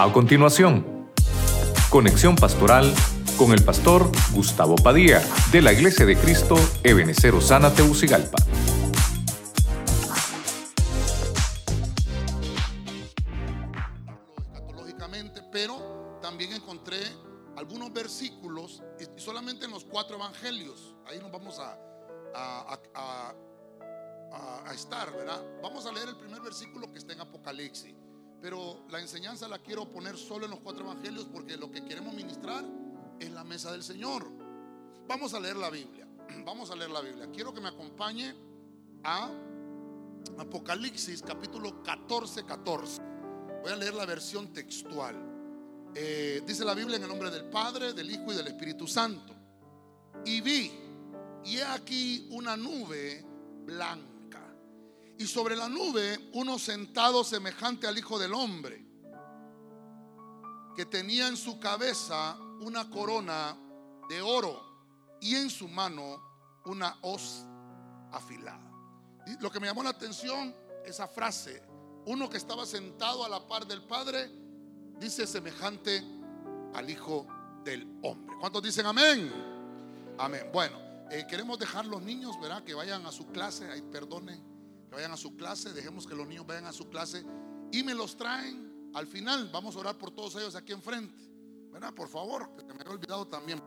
A continuación, conexión pastoral con el pastor Gustavo Padilla de la Iglesia de Cristo Ebenecer Osana. Mesa del Señor. Vamos a leer la Biblia. Vamos a leer la Biblia. Quiero que me acompañe a Apocalipsis capítulo 14, 14. Voy a leer la versión textual. Eh, dice la Biblia en el nombre del Padre, del Hijo y del Espíritu Santo. Y vi, y he aquí una nube blanca. Y sobre la nube uno sentado semejante al Hijo del Hombre, que tenía en su cabeza una corona de oro y en su mano una hoz afilada. Lo que me llamó la atención, esa frase, uno que estaba sentado a la par del Padre, dice semejante al Hijo del Hombre. ¿Cuántos dicen amén? Amén. Bueno, eh, queremos dejar los niños, ¿verdad? Que vayan a su clase, ay, perdone, que vayan a su clase, dejemos que los niños vayan a su clase y me los traen al final. Vamos a orar por todos ellos aquí enfrente, ¿verdad? Por favor, que se me había olvidado también.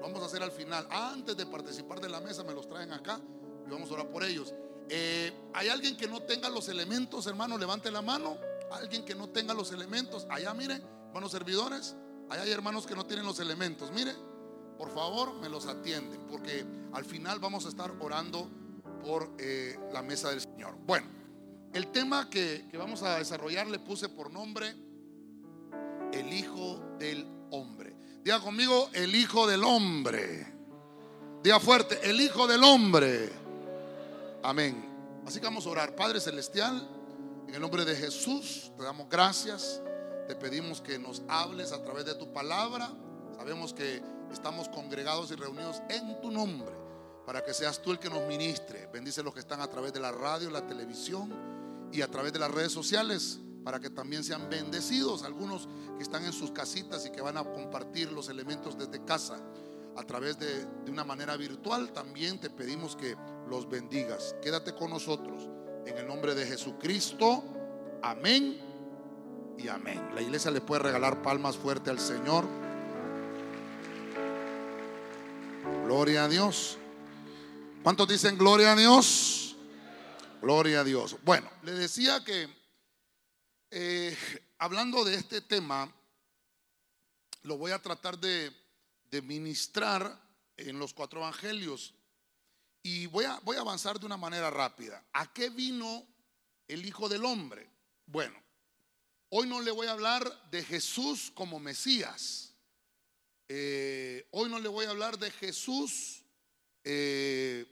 Vamos a hacer al final. Antes de participar de la mesa, me los traen acá y vamos a orar por ellos. Eh, ¿Hay alguien que no tenga los elementos, hermano? Levante la mano. Alguien que no tenga los elementos. Allá, miren, hermanos servidores. Allá hay hermanos que no tienen los elementos. Mire, por favor, me los atienden. Porque al final vamos a estar orando por eh, la mesa del Señor. Bueno, el tema que, que vamos a desarrollar le puse por nombre el Hijo del Hombre. Diga conmigo, el Hijo del Hombre. Diga fuerte, el Hijo del Hombre. Amén. Así que vamos a orar. Padre Celestial, en el nombre de Jesús, te damos gracias. Te pedimos que nos hables a través de tu palabra. Sabemos que estamos congregados y reunidos en tu nombre para que seas tú el que nos ministre. Bendice los que están a través de la radio, la televisión y a través de las redes sociales para que también sean bendecidos. Algunos que están en sus casitas y que van a compartir los elementos desde casa a través de, de una manera virtual, también te pedimos que los bendigas. Quédate con nosotros en el nombre de Jesucristo. Amén y amén. La iglesia le puede regalar palmas fuerte al Señor. Gloria a Dios. ¿Cuántos dicen gloria a Dios? Gloria a Dios. Bueno, le decía que eh, hablando de este tema, lo voy a tratar de, ministrar en los cuatro evangelios. Y voy a, voy a avanzar de una manera rápida. ¿A qué vino el Hijo del Hombre? Bueno, hoy no le voy a hablar de Jesús como Mesías. Eh, hoy no le voy a hablar de Jesús eh,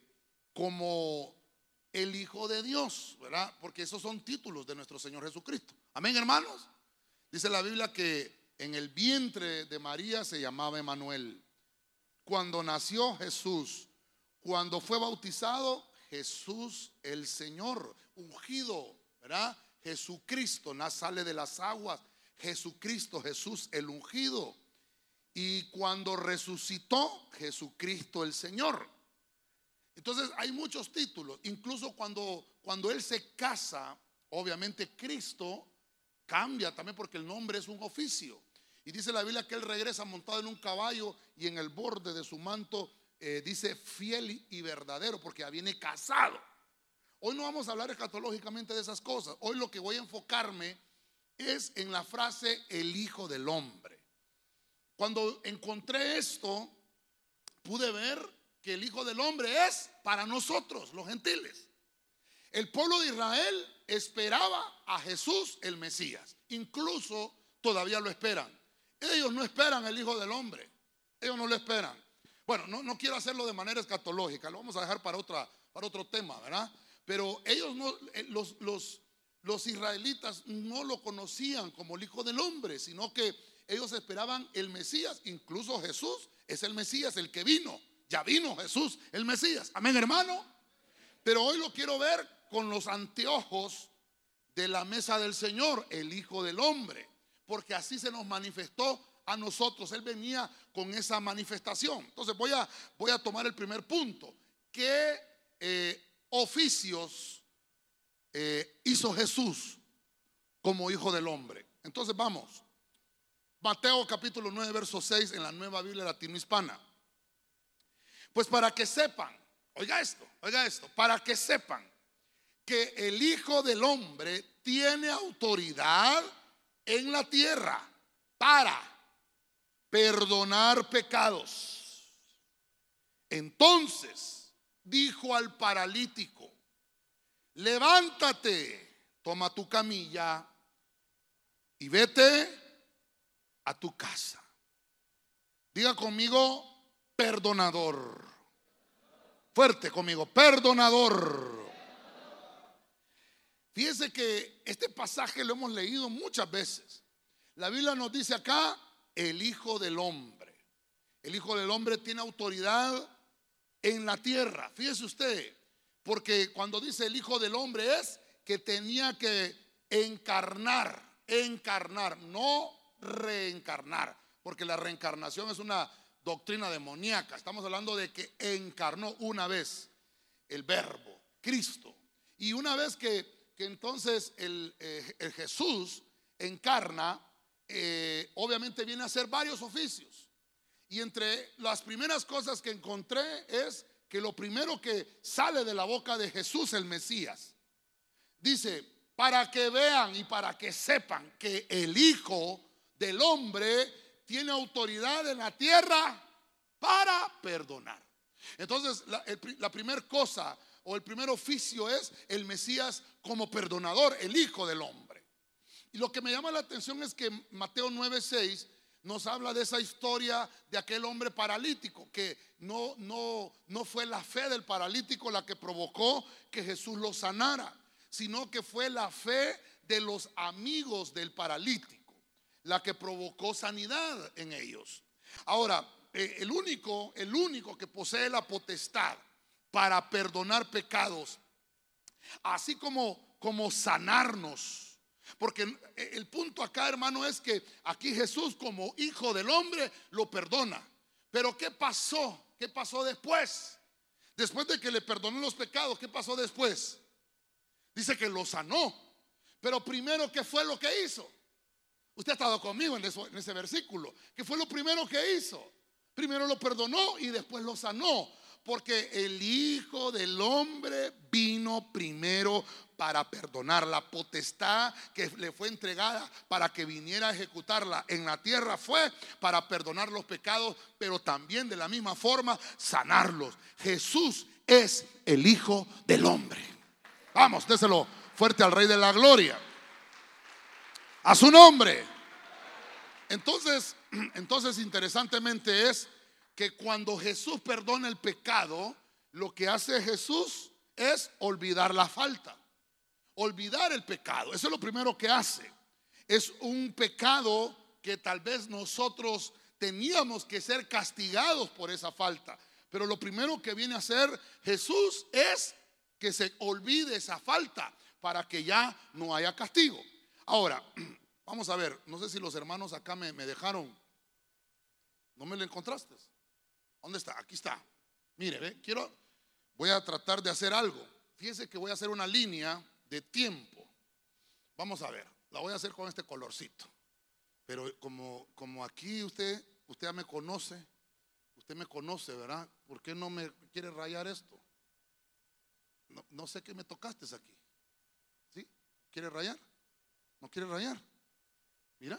como el Hijo de Dios, ¿verdad? Porque esos son títulos de nuestro Señor Jesucristo. Amén, hermanos. Dice la Biblia que en el vientre de María se llamaba Emanuel. Cuando nació Jesús, cuando fue bautizado, Jesús el Señor, ungido, ¿verdad? Jesucristo, sale de las aguas. Jesucristo, Jesús el ungido. Y cuando resucitó, Jesucristo el Señor. Entonces hay muchos títulos. Incluso cuando, cuando Él se casa, obviamente Cristo cambia también porque el nombre es un oficio. Y dice la Biblia que Él regresa montado en un caballo y en el borde de su manto eh, dice fiel y verdadero porque ya viene casado. Hoy no vamos a hablar escatológicamente de esas cosas. Hoy lo que voy a enfocarme es en la frase el Hijo del Hombre. Cuando encontré esto, pude ver que el Hijo del Hombre es para nosotros, los gentiles. El pueblo de Israel esperaba a Jesús el Mesías. Incluso todavía lo esperan. Ellos no esperan el Hijo del Hombre. Ellos no lo esperan. Bueno, no, no quiero hacerlo de manera escatológica. Lo vamos a dejar para, otra, para otro tema, ¿verdad? Pero ellos no, eh, los, los, los israelitas no lo conocían como el Hijo del Hombre, sino que ellos esperaban el Mesías. Incluso Jesús es el Mesías, el que vino. Ya vino Jesús, el Mesías. Amén, hermano. Pero hoy lo quiero ver con los anteojos de la mesa del Señor, el Hijo del Hombre. porque así se nos manifestó a nosotros. Él venía con esa manifestación. Entonces voy a, voy a tomar el primer punto. ¿Qué eh, oficios eh, hizo Jesús como hijo del hombre? Entonces vamos. Mateo capítulo 9, verso 6 en la nueva Biblia latino-hispana. Pues para que sepan, oiga esto, oiga esto, para que sepan que el Hijo del Hombre tiene autoridad en la tierra para perdonar pecados. Entonces dijo al paralítico, levántate, toma tu camilla y vete a tu casa. Diga conmigo, perdonador. Fuerte conmigo, perdonador. Fíjese que este pasaje lo hemos leído muchas veces. La Biblia nos dice acá, el Hijo del Hombre. El Hijo del Hombre tiene autoridad en la tierra. Fíjese usted, porque cuando dice el Hijo del Hombre es que tenía que encarnar, encarnar, no reencarnar, porque la reencarnación es una doctrina demoníaca. Estamos hablando de que encarnó una vez el verbo, Cristo. Y una vez que, entonces el, eh, Jesús encarna, eh, obviamente viene a hacer varios oficios. Y entre las primeras cosas que encontré es que lo primero que sale de la boca de Jesús, el Mesías, dice, para que vean y para que sepan que el Hijo del hombre tiene autoridad en la tierra para perdonar. Entonces, la primera cosa o el primer oficio es el Mesías como perdonador, el Hijo del Hombre. Y lo que me llama la atención es que Mateo 9:6 nos habla de esa historia de aquel hombre paralítico, que no, no, no fue la fe del paralítico la que provocó que Jesús lo sanara, sino que fue la fe de los amigos del paralítico la que provocó sanidad en ellos. Ahora, eh, el único, el único que posee la potestad para perdonar pecados, así como, como sanarnos. Porque el punto acá, hermano, es que aquí Jesús como hijo del hombre lo perdona. Pero ¿qué pasó? ¿Qué pasó después? Después de que le perdonó los pecados, ¿qué pasó después? Dice que lo sanó. Pero primero, ¿qué fue lo que hizo? Usted ha estado conmigo en, ese versículo. Que fue lo primero que hizo. Primero lo perdonó y después lo sanó. Porque el Hijo del Hombre vino primero para perdonar. La potestad que le fue entregada para que viniera a ejecutarla en la tierra fue para perdonar los pecados, pero también de la misma forma sanarlos. Jesús es el Hijo del Hombre. Vamos, déselo fuerte al Rey de la Gloria a su nombre. Entonces, entonces interesantemente es que cuando Jesús perdona el pecado, lo que hace Jesús es olvidar la falta, olvidar el pecado. Eso es lo primero que hace. Es un pecado que tal vez nosotros teníamos que ser castigados por esa falta. Pero lo primero que viene a hacer Jesús es que se olvide esa falta para que ya no haya castigo. Ahora, vamos a ver, no sé si los hermanos acá me, dejaron. ¿No me lo encontraste? ¿Dónde está? Aquí está. Mire, ve, quiero, voy a tratar de hacer algo. Fíjese que voy a hacer una línea de tiempo. Vamos a ver, la voy a hacer con este colorcito. Pero como, como aquí usted, usted ya me conoce, usted me conoce, ¿verdad? ¿Por qué no me quiere rayar esto? No, no sé qué me tocaste aquí. ¿Sí? ¿Quiere rayar? ¿No quiere rayar? Mira,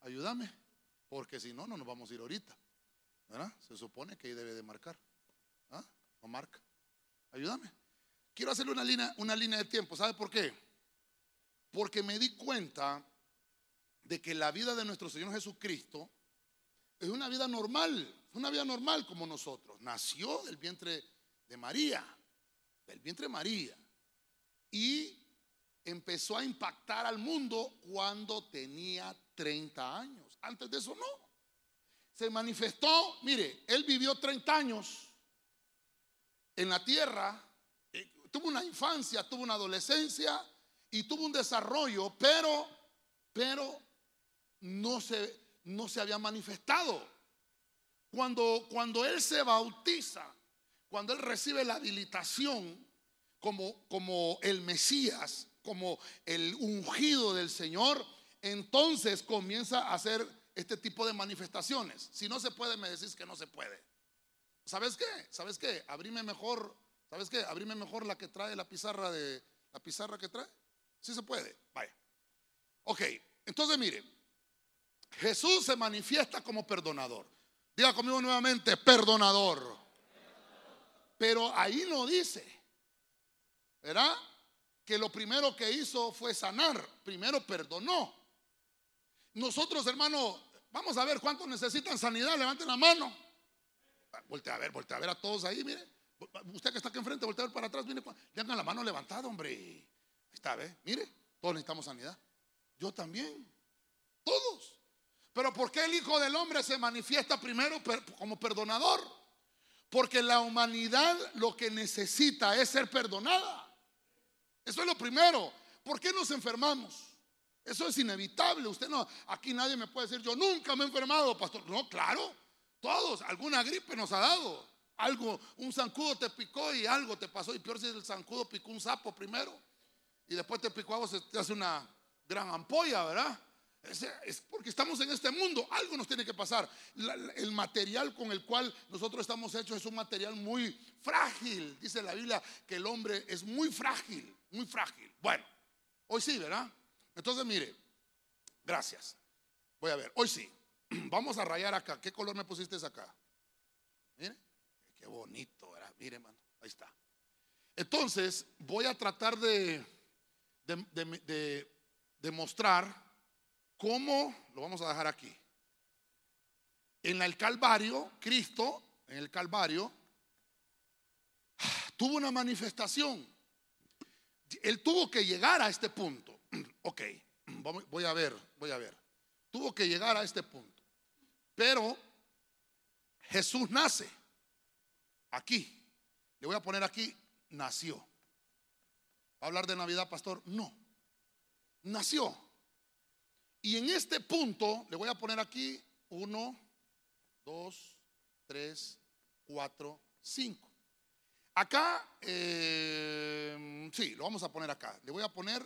ayúdame, porque si no, no nos vamos a ir ahorita. ¿Verdad? Se supone que ahí debe de marcar. ¿Ah? No marca. Ayúdame. Quiero hacerle una línea, una línea de tiempo. ¿Sabe por qué? Porque me di cuenta de que la vida de nuestro Señor Jesucristo es una vida normal, una vida normal como nosotros. Nació del vientre de María, del vientre de María. Y empezó a impactar al mundo cuando tenía 30 años. Antes de eso no. Se manifestó, mire, él vivió 30 años en la tierra, eh, tuvo una infancia, tuvo una adolescencia y tuvo un desarrollo, pero pero no se, no se había manifestado. Cuando, cuando Él se bautiza, cuando Él recibe la habilitación como, como el Mesías, como el ungido del Señor, entonces comienza a hacer este tipo de manifestaciones. Si no se puede, me decís que no se puede. ¿Sabes qué? ¿Sabes qué? Abrime mejor, ¿sabes qué? Abrime mejor la que trae la pizarra de la pizarra que trae. Si se puede. Vaya. Ok, entonces mire, Jesús se manifiesta como perdonador. Diga conmigo nuevamente, perdonador. Pero ahí no dice, ¿verdad? Que lo primero que hizo fue sanar. Primero perdonó. Nosotros, hermano, vamos a ver cuántos necesitan sanidad. Levanten la mano. Voltea a ver, voltea a ver a todos ahí, mire. Usted que está aquí enfrente, voltea a ver para atrás, mire, tengan la mano levantada, hombre. Ahí está, ¿ve? Mire, todos necesitamos sanidad. Yo también. Todos. Pero ¿por qué el Hijo del Hombre se manifiesta primero como perdonador? Porque la humanidad lo que necesita es ser perdonada. Eso es lo primero. ¿Por qué nos enfermamos? Eso es inevitable. Usted no, aquí nadie me puede decir, yo nunca me he enfermado, pastor. No, claro, todos, alguna gripe nos ha dado. Algo, un zancudo te picó y algo te pasó. Y peor si el zancudo picó un sapo primero. Y después te picó algo, se te hace una gran ampolla, ¿verdad? Es, porque estamos en este mundo, algo nos tiene que pasar. el material con el cual nosotros estamos hechos es un material muy frágil. Dice la Biblia que el hombre es muy frágil, muy frágil. Bueno, hoy sí, ¿verdad? Entonces, mire, gracias. Voy a ver, hoy sí. Vamos a rayar acá. ¿Qué color me pusiste acá? Mire, qué bonito, ¿verdad? Mire, hermano, ahí está. Entonces, voy a tratar de, de, de, mostrar cómo, lo vamos a dejar aquí. En el Calvario, Cristo, en el Calvario, tuvo una manifestación. Él tuvo que llegar a este punto. Ok, voy a ver, voy a ver. Tuvo que llegar a este punto. Pero Jesús nace aquí. Le voy a poner aquí, nació. ¿Va a hablar de Navidad, pastor? No. Nació. Y en este punto, le voy a poner aquí uno, dos, tres, cuatro, cinco. Acá, eh, sí, lo vamos a poner acá. Le voy a poner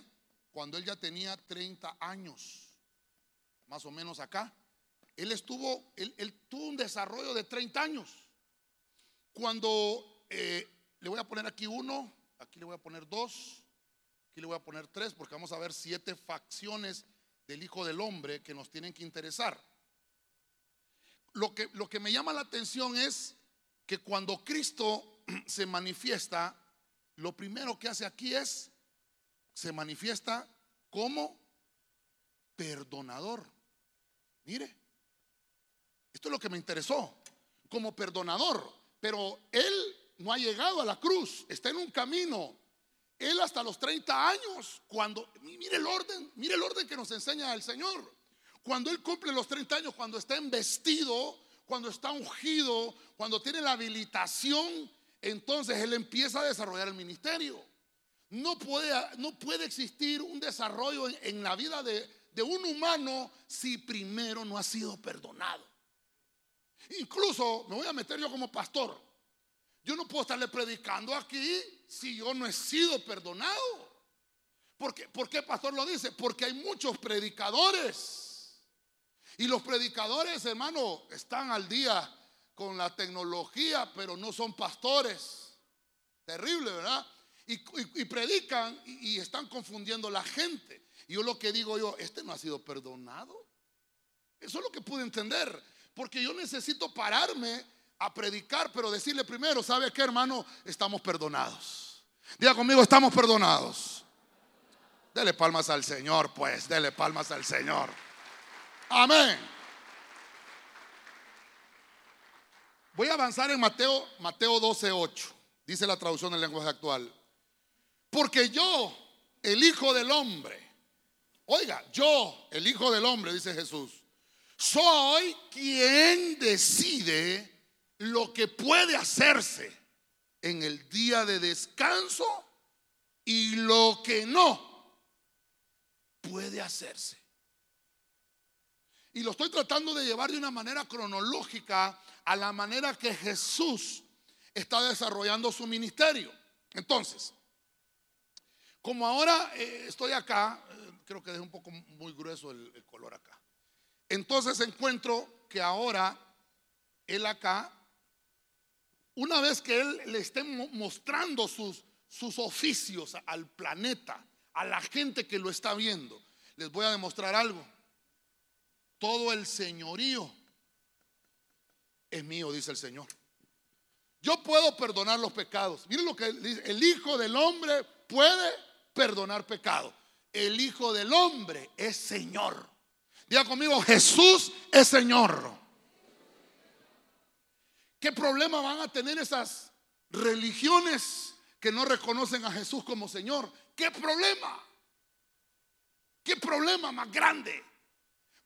cuando él ya tenía 30 años, más o menos acá. Él estuvo, él, tuvo un desarrollo de 30 años. Cuando eh, le voy a poner aquí uno, aquí le voy a poner dos, aquí le voy a poner tres, porque vamos a ver siete facciones del Hijo del Hombre que nos tienen que interesar. Lo que, lo que me llama la atención es que cuando Cristo se manifiesta, lo primero que hace aquí es se manifiesta como perdonador. Mire, esto es lo que me interesó, como perdonador. Pero él no ha llegado a la cruz, está en un camino. Él hasta los 30 años, cuando, mire el orden, mire el orden que nos enseña el Señor. Cuando Él cumple los 30 años, cuando está investido, cuando está ungido, cuando tiene la habilitación, entonces Él empieza a desarrollar el ministerio. No puede, no puede existir un desarrollo en, la vida de, de un humano si primero no ha sido perdonado. Incluso me voy a meter yo como pastor. Yo no puedo estarle predicando aquí si yo no he sido perdonado. Porque, ¿Por qué pastor lo dice? Porque hay muchos predicadores. Y los predicadores, hermano, están al día con la tecnología, pero no son pastores. Terrible, ¿verdad? Y, predican y, están confundiendo la gente. Y yo lo que digo yo, este no ha sido perdonado. Eso es lo que pude entender. Porque yo necesito pararme a predicar, pero decirle primero, ¿sabe qué hermano? Estamos perdonados. Diga conmigo, estamos perdonados. Dele palmas al Señor, pues, dele palmas al Señor. Amén. Voy a avanzar en Mateo, Mateo 12, 8. Dice la traducción del lenguaje actual. Porque yo, el Hijo del Hombre, oiga, yo, el Hijo del Hombre, dice Jesús, soy quien decide lo que puede hacerse en el día de descanso y lo que no puede hacerse. Y lo estoy tratando de llevar de una manera cronológica a la manera que Jesús está desarrollando su ministerio. Entonces, como ahora eh, estoy acá, eh, creo que es un poco muy grueso el, color acá. Entonces encuentro que ahora él acá, una vez que él le esté mostrando sus, sus oficios al planeta, a la gente que lo está viendo, les voy a demostrar algo. Todo el señorío es mío, dice el Señor. Yo puedo perdonar los pecados. Miren lo que dice, el Hijo del Hombre puede perdonar pecado. El Hijo del Hombre es Señor. Diga conmigo, Jesús es Señor. ¿Qué problema van a tener esas religiones que no reconocen a Jesús como Señor? ¿Qué problema? ¿Qué problema más grande?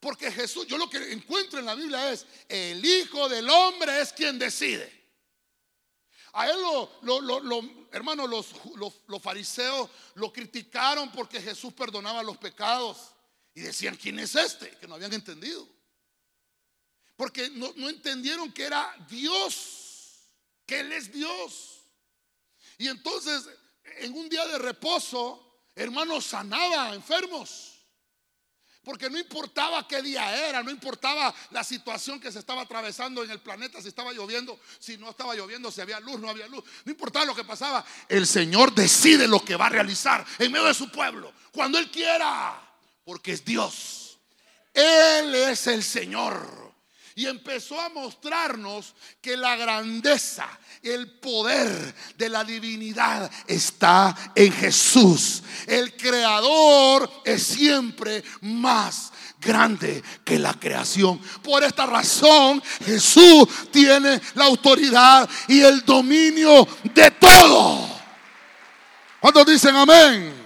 Porque Jesús, yo lo que encuentro en la Biblia es, el Hijo del Hombre es quien decide. A él hermanos, los, los, fariseos lo criticaron porque Jesús perdonaba los pecados. Y decían, ¿quién es este? Que no habían entendido. Porque no, no entendieron que era Dios, que Él es Dios. Y entonces, en un día de reposo, hermanos, sanaba a enfermos. Porque no importaba qué día era, no importaba la situación que se estaba atravesando en el planeta, si estaba lloviendo, si no estaba lloviendo, si había luz, no había luz, no importaba lo que pasaba. El Señor decide lo que va a realizar en medio de su pueblo, cuando Él quiera, porque es Dios. Él es el Señor y empezó a mostrarnos que la grandeza, el poder de la divinidad está en Jesús. El creador es siempre más grande que la creación. Por esta razón Jesús tiene la autoridad y el dominio de todo. ¿Cuántos dicen amén?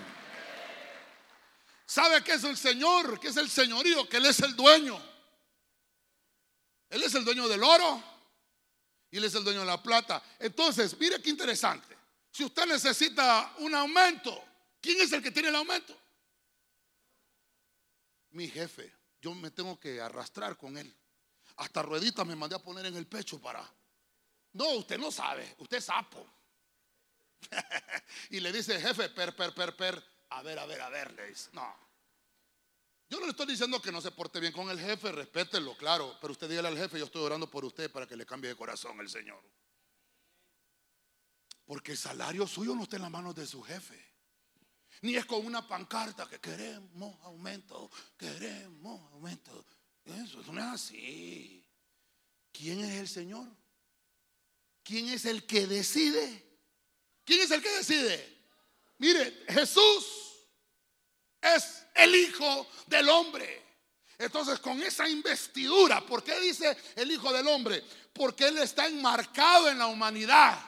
¿Sabe qué es el Señor? ¿Qué es el señorío? Que Él es el dueño. Él es el dueño del oro y Él es el dueño de la plata. Entonces, mire qué interesante. Si usted necesita un aumento, ¿quién es el que tiene el aumento? Mi jefe. Yo me tengo que arrastrar con él. Hasta ruedita me mandé a poner en el pecho para... No, usted no sabe, usted es sapo. y le dice, jefe, per, per, per, per. A ver, a ver, a ver, le dice. No, yo no le estoy diciendo que no se porte bien con el jefe, respételo, claro, pero usted dígale al jefe, yo estoy orando por usted para que le cambie de corazón el Señor. Porque el salario suyo no está en las manos de su jefe. Ni es con una pancarta que queremos aumento, queremos aumento. Eso, eso no es así. ¿Quién es el Señor? ¿Quién es el que decide? ¿Quién es el que decide? Mire, Jesús es el Hijo del Hombre. Entonces, con esa investidura, ¿por qué dice el Hijo del Hombre? Porque Él está enmarcado en la humanidad.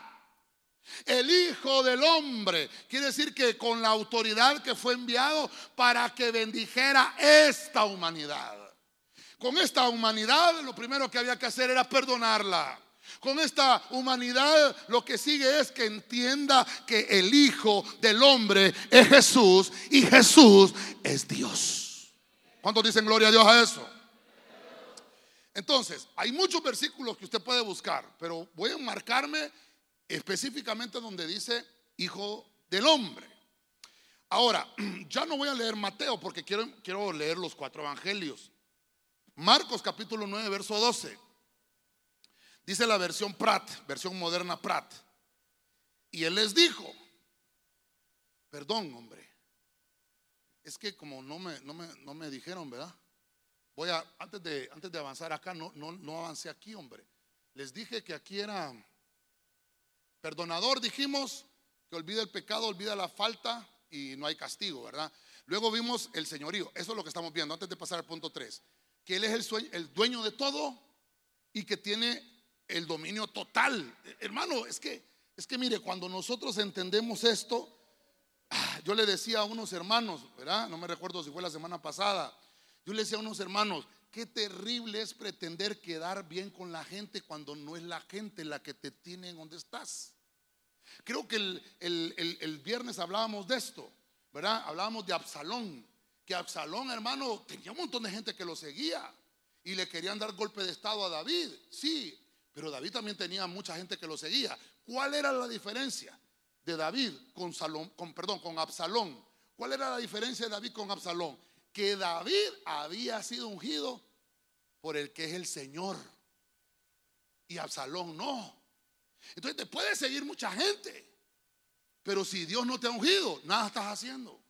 El Hijo del Hombre quiere decir que con la autoridad que fue enviado para que bendijera esta humanidad. Con esta humanidad lo primero que había que hacer era perdonarla. Con esta humanidad lo que sigue es que entienda que el Hijo del Hombre es Jesús y Jesús es Dios. ¿Cuántos dicen gloria a Dios a eso? Entonces, hay muchos versículos que usted puede buscar, pero voy a marcarme específicamente donde dice Hijo del Hombre. Ahora, ya no voy a leer Mateo porque quiero, quiero leer los cuatro evangelios. Marcos capítulo 9, verso 12. Dice la versión Prat, versión moderna Prat. Y él les dijo, perdón, hombre, es que como no me, no me, no me dijeron, ¿verdad? Voy a, antes de, antes de avanzar acá, no, no, no avancé aquí, hombre. Les dije que aquí era perdonador, dijimos, que olvida el pecado, olvida la falta y no hay castigo, ¿verdad? Luego vimos el señorío, eso es lo que estamos viendo, antes de pasar al punto 3, que Él es el, el dueño de todo y que tiene el dominio total. Hermano, es que, es que mire, cuando nosotros entendemos esto, ah, yo le decía a unos hermanos, ¿verdad? No me recuerdo si fue la semana pasada. Yo le decía a unos hermanos, qué terrible es pretender quedar bien con la gente cuando no es la gente la que te tiene en donde estás. Creo que el, el viernes hablábamos de esto, ¿verdad? Hablábamos de Absalón, que Absalón, hermano, tenía un montón de gente que lo seguía. y le querían dar golpe de estado a David. Sí, pero David también tenía mucha gente que lo seguía. ¿Cuál era la diferencia de David con, Absalón? ¿Cuál era la diferencia de David con Absalón? Que David había sido ungido por el que es el Señor y Absalón no. Entonces te puede seguir mucha gente, pero si Dios no te ha ungido, nada estás haciendo.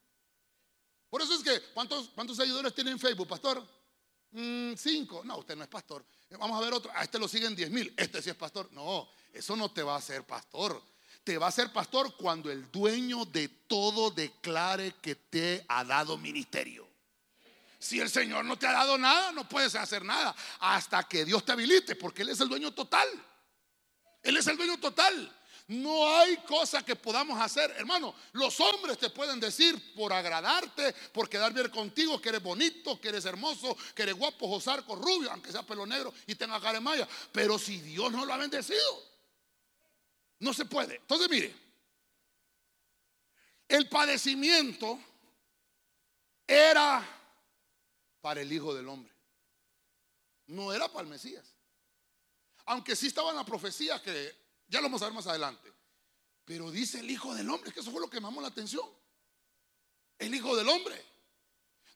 Por eso es que, ¿cuántos, cuántos seguidores tiene en Facebook, pastor? Mm, cinco. No, usted no es pastor. Vamos a ver otro. A este lo siguen diez mil. Este sí es pastor. No, eso no te va a hacer pastor. Te va a ser pastor cuando el dueño de todo declare que te ha dado ministerio. Si el Señor no te ha dado nada, no puedes hacer nada hasta que Dios te habilite, porque Él es el dueño total. Él es el dueño total. No hay cosa que podamos hacer, hermano. Los hombres te pueden decir por agradarte, por quedar bien contigo, que eres bonito, que eres hermoso, que eres guapo, josarco, rubio, aunque sea pelo negro y tenga cara de maya. Pero si Dios no lo ha bendecido, no se puede. Entonces, mire, el padecimiento era para el Hijo del Hombre. No era para el Mesías. Aunque sí estaba en la profecía que ya lo vamos a ver más adelante. Pero dice el Hijo del Hombre, que eso fue lo que llamó la atención. El Hijo del Hombre.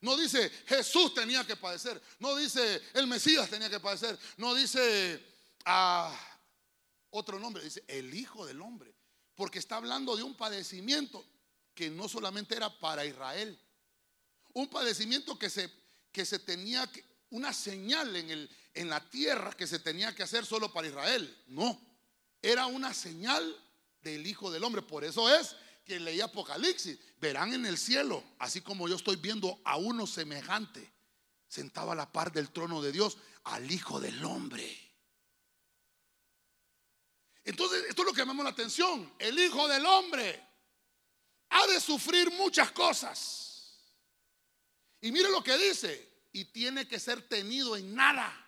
No dice Jesús tenía que padecer. No dice el Mesías tenía que padecer. No dice ah, otro nombre. Dice el Hijo del Hombre. Porque está hablando de un padecimiento que no solamente era para Israel. Un padecimiento que se, que se tenía que, una señal en, el, en la tierra que se tenía que hacer solo para Israel. No era una señal del Hijo del Hombre. Por eso es que leí Apocalipsis. Verán en el cielo, así como yo estoy viendo a uno semejante, sentado a la par del trono de Dios, al Hijo del Hombre. Entonces, esto es lo que llamamos la atención. El Hijo del Hombre ha de sufrir muchas cosas. Y mire lo que dice, y tiene que ser tenido en nada.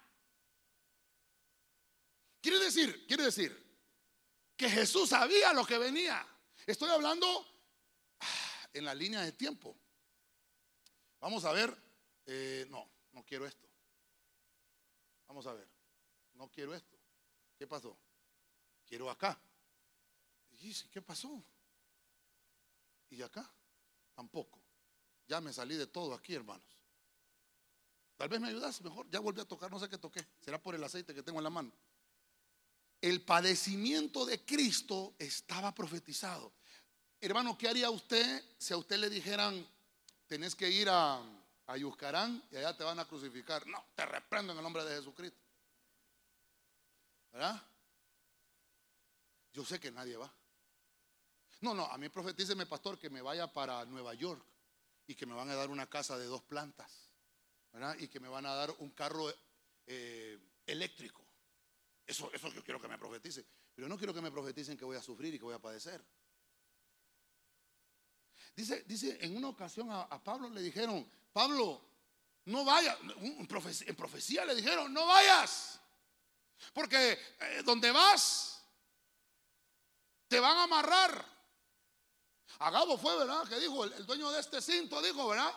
Quiere decir, quiere decir, que Jesús sabía lo que venía. Estoy hablando ah, en la línea de tiempo. Vamos a ver, eh, no, no quiero esto. Vamos a ver, no quiero esto. ¿Qué pasó? Quiero acá. Y ¿qué pasó? ¿Y acá? Tampoco. Ya me salí de todo aquí, hermanos. Tal vez me ayudas mejor. Ya volví a tocar, no sé qué toqué. Será por el aceite que tengo en la mano el padecimiento de Cristo estaba profetizado. Hermano, ¿qué haría usted si a usted le dijeran, tenés que ir a, a Yuscarán y allá te van a crucificar? No, te reprendo en el nombre de Jesucristo. ¿Verdad? Yo sé que nadie va. No, no, a mí profetíceme, pastor, que me vaya para Nueva York y que me van a dar una casa de dos plantas, ¿verdad? Y que me van a dar un carro eh, eléctrico. Eso, eso yo quiero que me profetice. Pero no quiero que me profeticen que voy a sufrir y que voy a padecer. Dice, dice en una ocasión a, Pablo le dijeron, Pablo, no vayas. En profecía, le dijeron, no vayas. Porque eh, donde vas, te van a amarrar. Agabo fue, ¿verdad? Que dijo, el dueño de este cinto dijo, ¿verdad?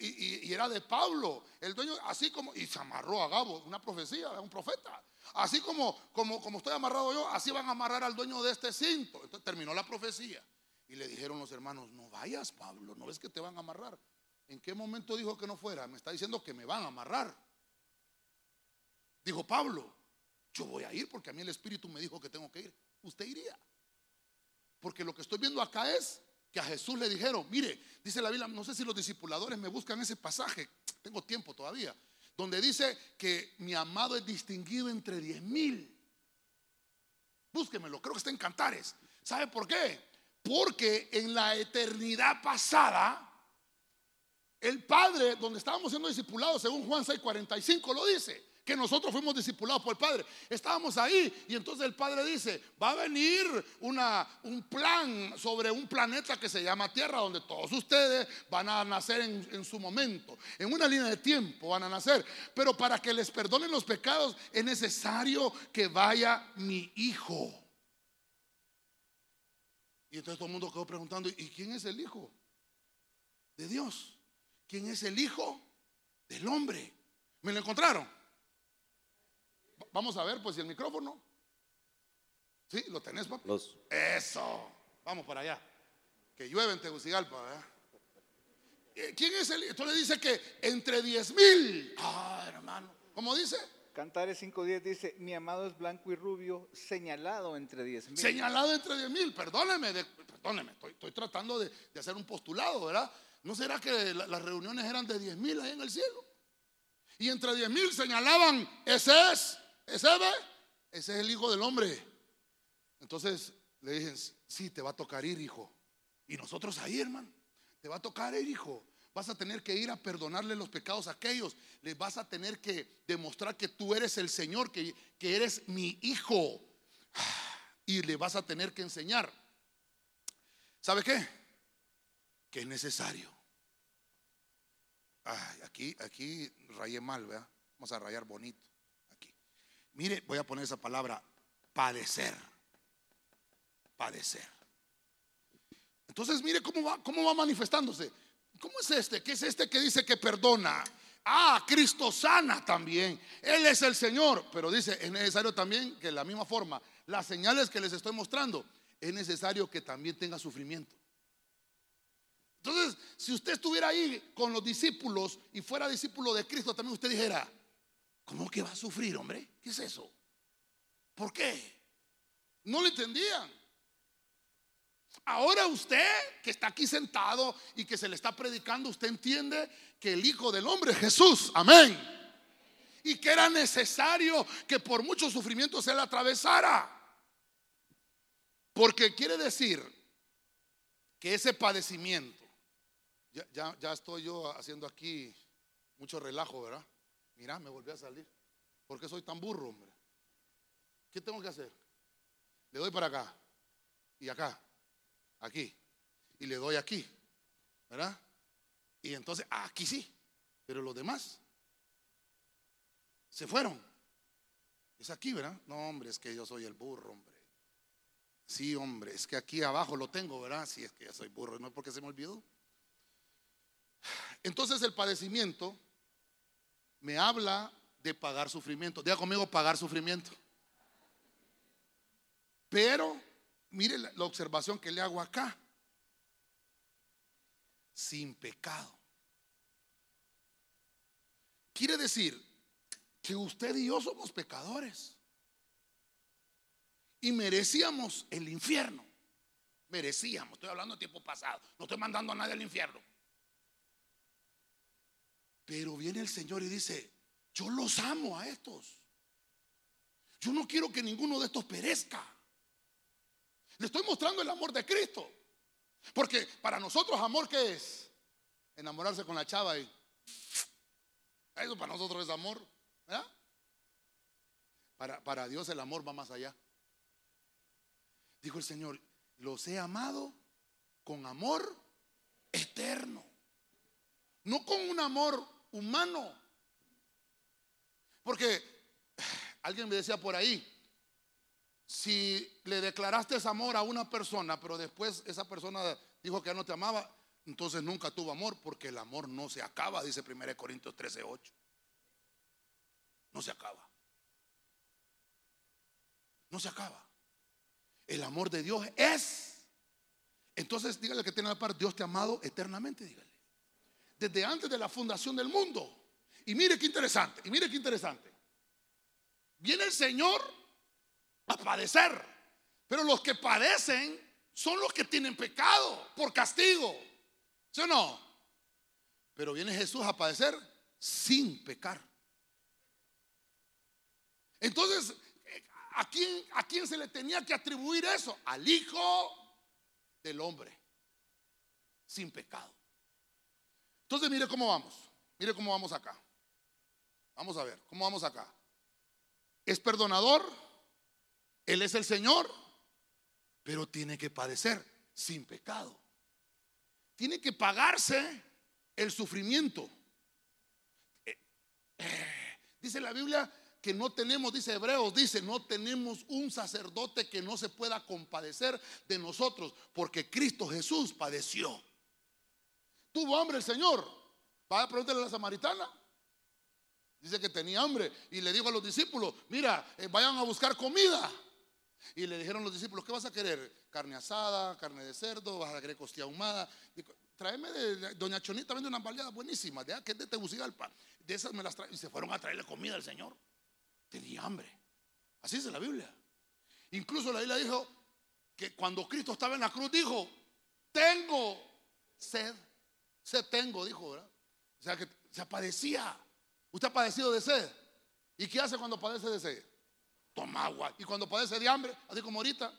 y, era de Pablo, el dueño, así como, y se amarró a Gabo, una profecía, un profeta. Así como, como, como estoy amarrado yo, así van a amarrar al dueño de este cinto. Entonces terminó la profecía. Y le dijeron los hermanos, no vayas, Pablo, no ves que te van a amarrar. ¿En qué momento dijo que no fuera? Me está diciendo que me van a amarrar. Dijo Pablo, yo voy a ir porque a mí el Espíritu me dijo que tengo que ir. Usted iría. Porque lo que estoy viendo acá es que a Jesús le dijeron, mire, dice la Biblia, no sé si los discipuladores me buscan ese pasaje, tengo tiempo todavía, donde dice que mi amado es distinguido entre diez mil. Búsquemelo, creo que está en Cantares. ¿Sabe por qué? Porque en la eternidad pasada, el Padre, donde estábamos siendo discipulados, según Juan 6:45, lo dice que nosotros fuimos discipulados por el Padre. Estábamos ahí y entonces el Padre dice, va a venir una, un plan sobre un planeta que se llama Tierra, donde todos ustedes van a nacer en, en su momento, en una línea de tiempo van a nacer. Pero para que les perdonen los pecados es necesario que vaya mi Hijo. Y entonces todo el mundo quedó preguntando, ¿y quién es el Hijo? De Dios. ¿Quién es el Hijo? Del hombre. ¿Me lo encontraron? Vamos a ver, pues, si el micrófono. ¿Sí? ¿Lo tenés, papá? Eso. Vamos para allá. Que llueve en Tegucigalpa, ¿verdad? Eh, ¿Quién es el? Entonces dice que entre diez mil. Ah, hermano. ¿Cómo dice? Cantares 5.10 dice, mi amado es blanco y rubio, señalado entre diez mil. Señalado entre diez mil. Perdóneme, perdóneme. Estoy, tratando de, hacer un postulado, ¿verdad? ¿No será que las reuniones eran de diez mil ahí en el cielo? Y entre diez mil señalaban, ese es, ese es, ese es el hijo del hombre. Entonces le dije, sí, te va a tocar ir, hijo. Y nosotros ahí, hermano, te va a tocar ir, hijo. Vas a tener que ir a perdonarle los pecados a aquellos. Les vas a tener que demostrar que tú eres el Señor, que, que eres mi hijo. Y le vas a tener que enseñar. ¿Sabe qué? Que es necesario. Ay, aquí, aquí rayé mal, ¿verdad? Vamos a rayar bonito. Mire, voy a poner esa palabra, padecer padecer. Entonces, mire cómo va, cómo va manifestándose. ¿Cómo es este? ¿Qué es este que dice que perdona? Ah, Cristo sana también. Él es el Señor. Pero dice, es necesario también que de la misma forma, las señales que les estoy mostrando, es necesario que también tenga sufrimiento. Entonces, si usted estuviera ahí con los discípulos y fuera discípulo de Cristo, también usted dijera, ¿cómo que va a sufrir, hombre? ¿Qué es eso? ¿Por qué? No lo entendían. Ahora usted que está aquí sentado y que se le está predicando, usted entiende que el Hijo del Hombre es Jesús. Amén. Y que era necesario que por mucho sufrimiento se le atravesara. Porque quiere decir que ese padecimiento, ya, ya, estoy yo haciendo aquí mucho relajo, ¿verdad? Mira, me volví a salir. ¿Por qué soy tan burro, hombre? ¿Qué tengo que hacer? Le doy para acá y acá aquí, y le doy aquí, ¿verdad? Y entonces, ah, aquí sí, pero los demás se fueron. Es aquí, ¿verdad? No, hombre, es que yo soy el burro, hombre. Sí, hombre, es que aquí abajo lo tengo, ¿verdad? Sí, es que ya soy burro, no es porque se me olvidó. Entonces el padecimiento me habla de pagar sufrimiento. Diga conmigo pagar sufrimiento. Pero Mire la, observación que le hago acá. Sin pecado. Quiere decir que usted y yo somos pecadores. Y merecíamos el infierno. Merecíamos. Estoy hablando de tiempo pasado. No estoy mandando a nadie al infierno. Pero viene el Señor y dice, yo los amo a estos. Yo no quiero que ninguno de estos perezca. Le estoy mostrando el amor de Cristo. Porque para nosotros amor qué es? Enamorarse con la chava y eso para nosotros es amor. Para, para Dios el amor va más allá. Dijo el Señor, los he amado con amor eterno. No con un amor humano. Porque alguien me decía por ahí, si le declaraste amor a una persona, pero después esa persona dijo que ya no te amaba, entonces nunca tuvo amor, porque el amor no se acaba, dice 1 Corintios 13, 8. No se acaba. No se acaba. El amor de Dios es. Entonces dígale que tiene la par, Dios te ha amado eternamente, dígale. Desde antes de la fundación del mundo. Y mire qué interesante, y mire qué interesante. Viene el Señor a padecer. Pero los que padecen son los que tienen pecado por castigo. ¿Sí o no? Pero viene Jesús a padecer sin pecar. Entonces, ¿a quién, ¿a quién se le tenía que atribuir eso? Al Hijo del Hombre, sin pecado. Entonces, mire cómo vamos. Mire cómo vamos acá. Vamos a ver, ¿cómo vamos acá? Es perdonador él es el Señor, pero tiene que padecer sin pecado. Tiene que pagarse el sufrimiento. Eh, eh, dice la Biblia que no tenemos, dice Hebreos, dice, no tenemos un sacerdote que no se pueda compadecer de nosotros, porque Cristo Jesús padeció. Tuvo hambre el Señor. Va a preguntarle a la samaritana. Dice que tenía hambre y le dijo a los discípulos, mira, eh, vayan a buscar comida. Y le dijeron los discípulos, ¿qué vas a querer? Carne asada, carne de cerdo, vas a querer costilla ahumada. Dijo, Tráeme de, Doña Chonita, vende unas baleadas buenísimas, de, que es de Tegucigalpa. De esas me las trae. Y se fueron a traerle comida al Señor. Tenía hambre. Así dice la Biblia. Incluso la Biblia dijo que cuando Cristo estaba en la cruz, dijo, tengo sed. Sed tengo, dijo, ¿verdad? O sea que se padecía. Usted ha padecido de sed. ¿Y qué hace cuando padece de sed? Toma agua. Y cuando padece de hambre, así como ahorita,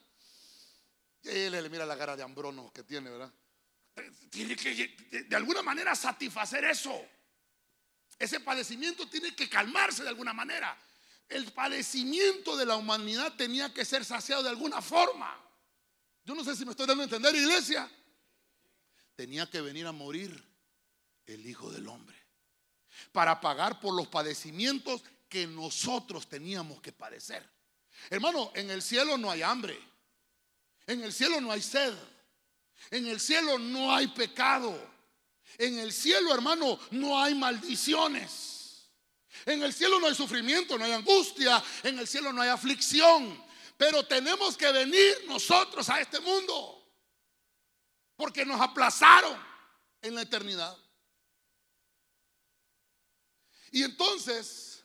él le mira la cara de hambrono que tiene, ¿verdad? Tiene que de alguna manera satisfacer eso. Ese padecimiento tiene que calmarse de alguna manera. El padecimiento de la humanidad tenía que ser saciado de alguna forma. Yo no sé si me estoy dando a entender, iglesia. Tenía que venir a morir el Hijo del Hombre para pagar por los padecimientos que nosotros teníamos que padecer. Hermano, en el cielo no hay hambre. En el cielo no hay sed. En el cielo no hay pecado. En el cielo, hermano, no hay maldiciones. En el cielo no hay sufrimiento, no hay angustia. En el cielo no hay aflicción. Pero tenemos que venir nosotros a este mundo. Porque nos aplazaron en la eternidad. Y entonces,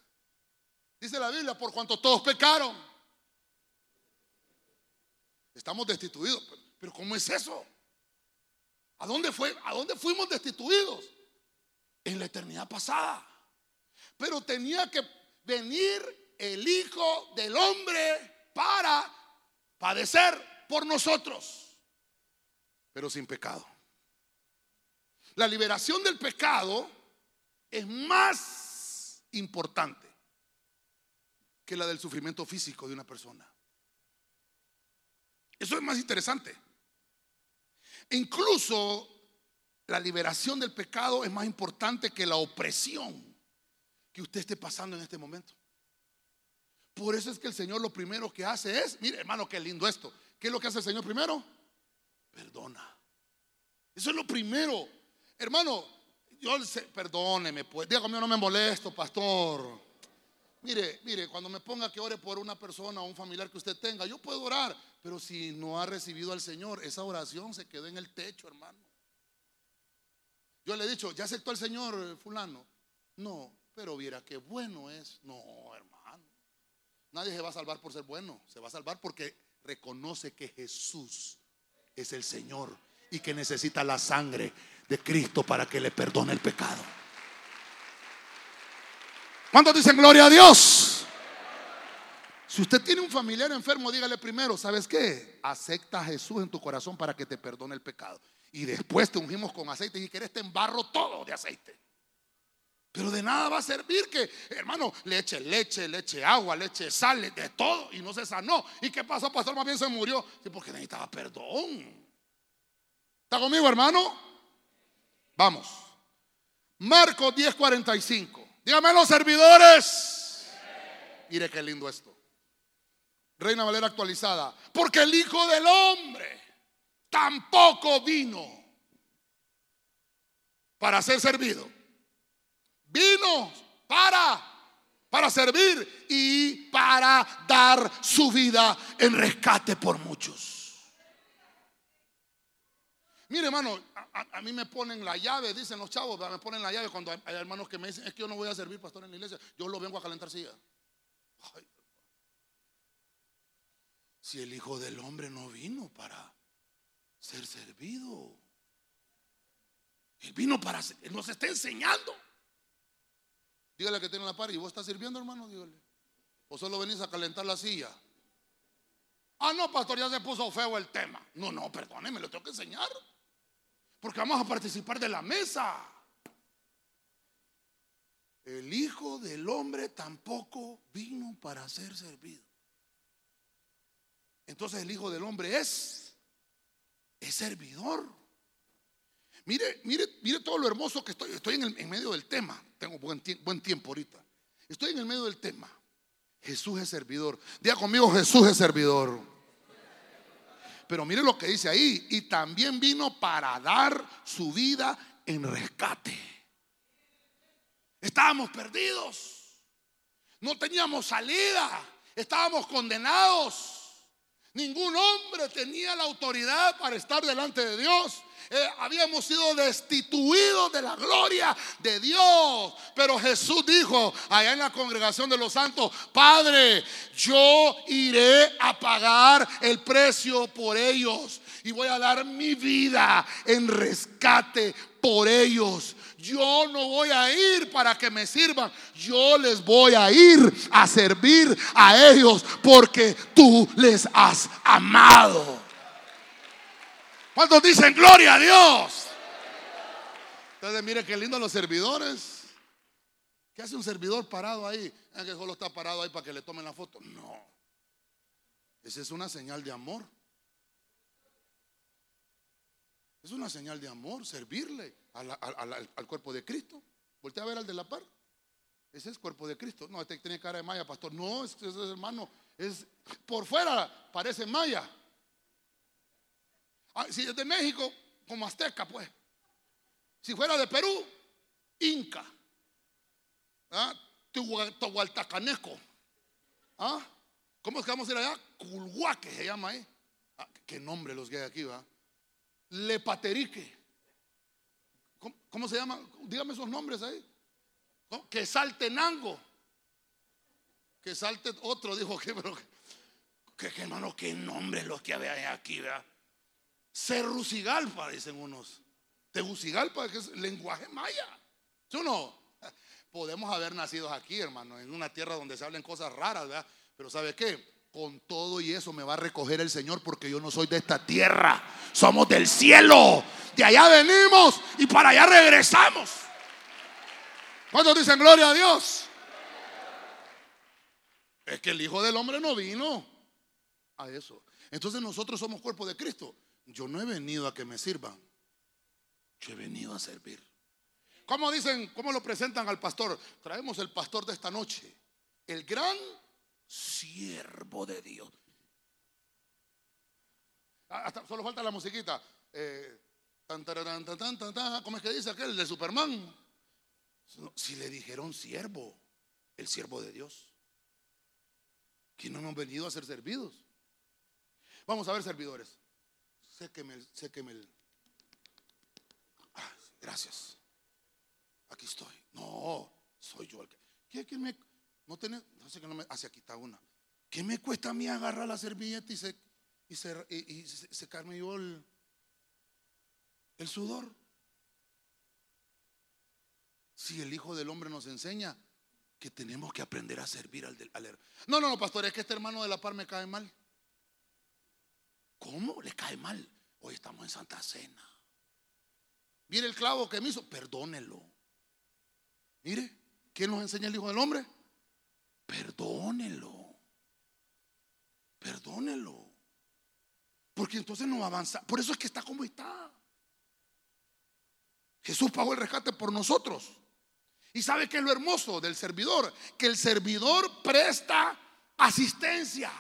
dice la Biblia, por cuanto todos pecaron, estamos destituidos. Pero ¿cómo es eso? ¿A dónde, fue, ¿A dónde fuimos destituidos? En la eternidad pasada. Pero tenía que venir el Hijo del Hombre para padecer por nosotros, pero sin pecado. La liberación del pecado es más importante que la del sufrimiento físico de una persona. Eso es más interesante. Incluso la liberación del pecado es más importante que la opresión que usted esté pasando en este momento. Por eso es que el Señor lo primero que hace es, mire hermano, qué lindo esto. ¿Qué es lo que hace el Señor primero? Perdona. Eso es lo primero. Hermano, yo sé, perdóneme, pues, dígame, no me molesto, pastor. Mire, mire, cuando me ponga que ore por una persona o un familiar que usted tenga, yo puedo orar, pero si no ha recibido al Señor, esa oración se quedó en el techo, hermano. Yo le he dicho, ¿ya aceptó al Señor fulano? No, pero viera qué bueno es. No, hermano. Nadie se va a salvar por ser bueno, se va a salvar porque reconoce que Jesús es el Señor y que necesita la sangre de Cristo para que le perdone el pecado. ¿Cuántos dicen gloria a Dios? Si usted tiene un familiar enfermo, dígale primero, ¿sabes qué? Acepta a Jesús en tu corazón para que te perdone el pecado. Y después te ungimos con aceite y quieres te embarro todo de aceite. Pero de nada va a servir que, hermano, le eche leche, le eche agua, le eche sal, de todo y no se sanó. ¿Y qué pasó, pastor? Más bien se murió. Sí, porque necesitaba perdón. ¿Está conmigo, hermano? Vamos. Marcos 10:45. Dígame los servidores. Mire qué lindo esto. Reina Valera actualizada. Porque el Hijo del Hombre tampoco vino para ser servido. Vino para para servir y para dar su vida en rescate por muchos. Mire, hermano, a, mí me ponen la llave, dicen los chavos, me ponen la llave cuando hay, hermanos que me dicen, es que yo no voy a servir pastor en la iglesia, yo lo vengo a calentar silla. si el Hijo del Hombre no vino para ser servido, Él vino para, Él nos está enseñando. Dígale que tiene la par y vos estás sirviendo, hermano, dígale. O solo venís a calentar la silla. Ah, no, pastor, ya se puso feo el tema. No, no, perdóneme, lo tengo que enseñar. Porque vamos a participar de la mesa. El Hijo del Hombre tampoco vino para ser servido. Entonces el Hijo del Hombre es, es servidor. Mire, mire, mire todo lo hermoso que estoy. Estoy en, en medio del tema. Tengo buen, buen tiempo ahorita. Estoy en el medio del tema. Jesús es servidor. Diga conmigo, Jesús es servidor. Pero mire lo que dice ahí. Y también vino para dar su vida en rescate. Estábamos perdidos. No teníamos salida. Estábamos condenados. Ningún hombre tenía la autoridad para estar delante de Dios. Eh, habíamos sido destituidos de la gloria de Dios. Pero Jesús dijo allá en la congregación de los santos, Padre, yo iré a pagar el precio por ellos y voy a dar mi vida en rescate por ellos. Yo no voy a ir para que me sirvan. Yo les voy a ir a servir a ellos porque tú les has amado. ¿Cuántos dicen gloria a Dios? Entonces, mire qué lindo los servidores. ¿Qué hace un servidor parado ahí? Es que solo está parado ahí para que le tomen la foto. No. Esa es una señal de amor. Es una señal de amor servirle al cuerpo de Cristo. Voltea a ver al de la par. Ese es cuerpo de Cristo. No, este tiene cara de maya, pastor. No, es, es hermano. Es por fuera parece maya. Ah, si es de México, como azteca, pues. Si fuera de Perú, inca. ¿Ah? ¿Ah? ¿Cómo es que vamos a ir allá? Culhuaque se llama ahí. Ah, qué nombre los que hay aquí, va. Lepaterique. ¿Cómo, ¿Cómo, se llama? Dígame esos nombres ahí. Que salte Nango. Que salte otro, dijo que, pero que, que hermano, qué nombre los que hay aquí, ¿verdad? Cerrucigalpa, dicen unos. Tegucigalpa, que es lenguaje maya. ¿Sí no? Podemos haber nacido aquí, hermano, en una tierra donde se hablen cosas raras, ¿verdad? Pero ¿sabe qué? Con todo y eso me va a recoger el Señor porque yo no soy de esta tierra. Somos del cielo. De allá venimos y para allá regresamos. ¿Cuántos dicen gloria a Dios? Es que el Hijo del Hombre no vino a eso. Entonces nosotros somos cuerpo de Cristo. Yo no he venido a que me sirvan. Yo he venido a servir. ¿Cómo dicen, cómo lo presentan al pastor? Traemos el pastor de esta noche. El gran siervo de Dios. Ah, hasta, solo falta la musiquita. Eh, ¿Cómo es que dice aquel de Superman? Si le dijeron siervo, el siervo de Dios. Que no hemos venido a ser servidos. Vamos a ver, servidores séqueme, séqueme el. gracias. Aquí estoy. No, soy yo el que. ¿Qué, me.? No me. Hace aquí una. ¿Qué me cuesta a mí agarrar la servilleta y, se, y, se, y, secarme yo el, el sudor? Si el Hijo del Hombre nos enseña que tenemos que aprender a servir al, del, al No, no, no, pastor, es que este hermano de la par me cae mal. ¿Cómo le cae mal? Hoy estamos en Santa Cena. Mire el clavo que me hizo, perdónelo. Mire, ¿quién nos enseña el Hijo del Hombre? Perdónelo. Perdónelo. Porque entonces no avanza. Por eso es que está como está. Jesús pagó el rescate por nosotros. Y sabe que es lo hermoso del servidor, que el servidor presta asistencia.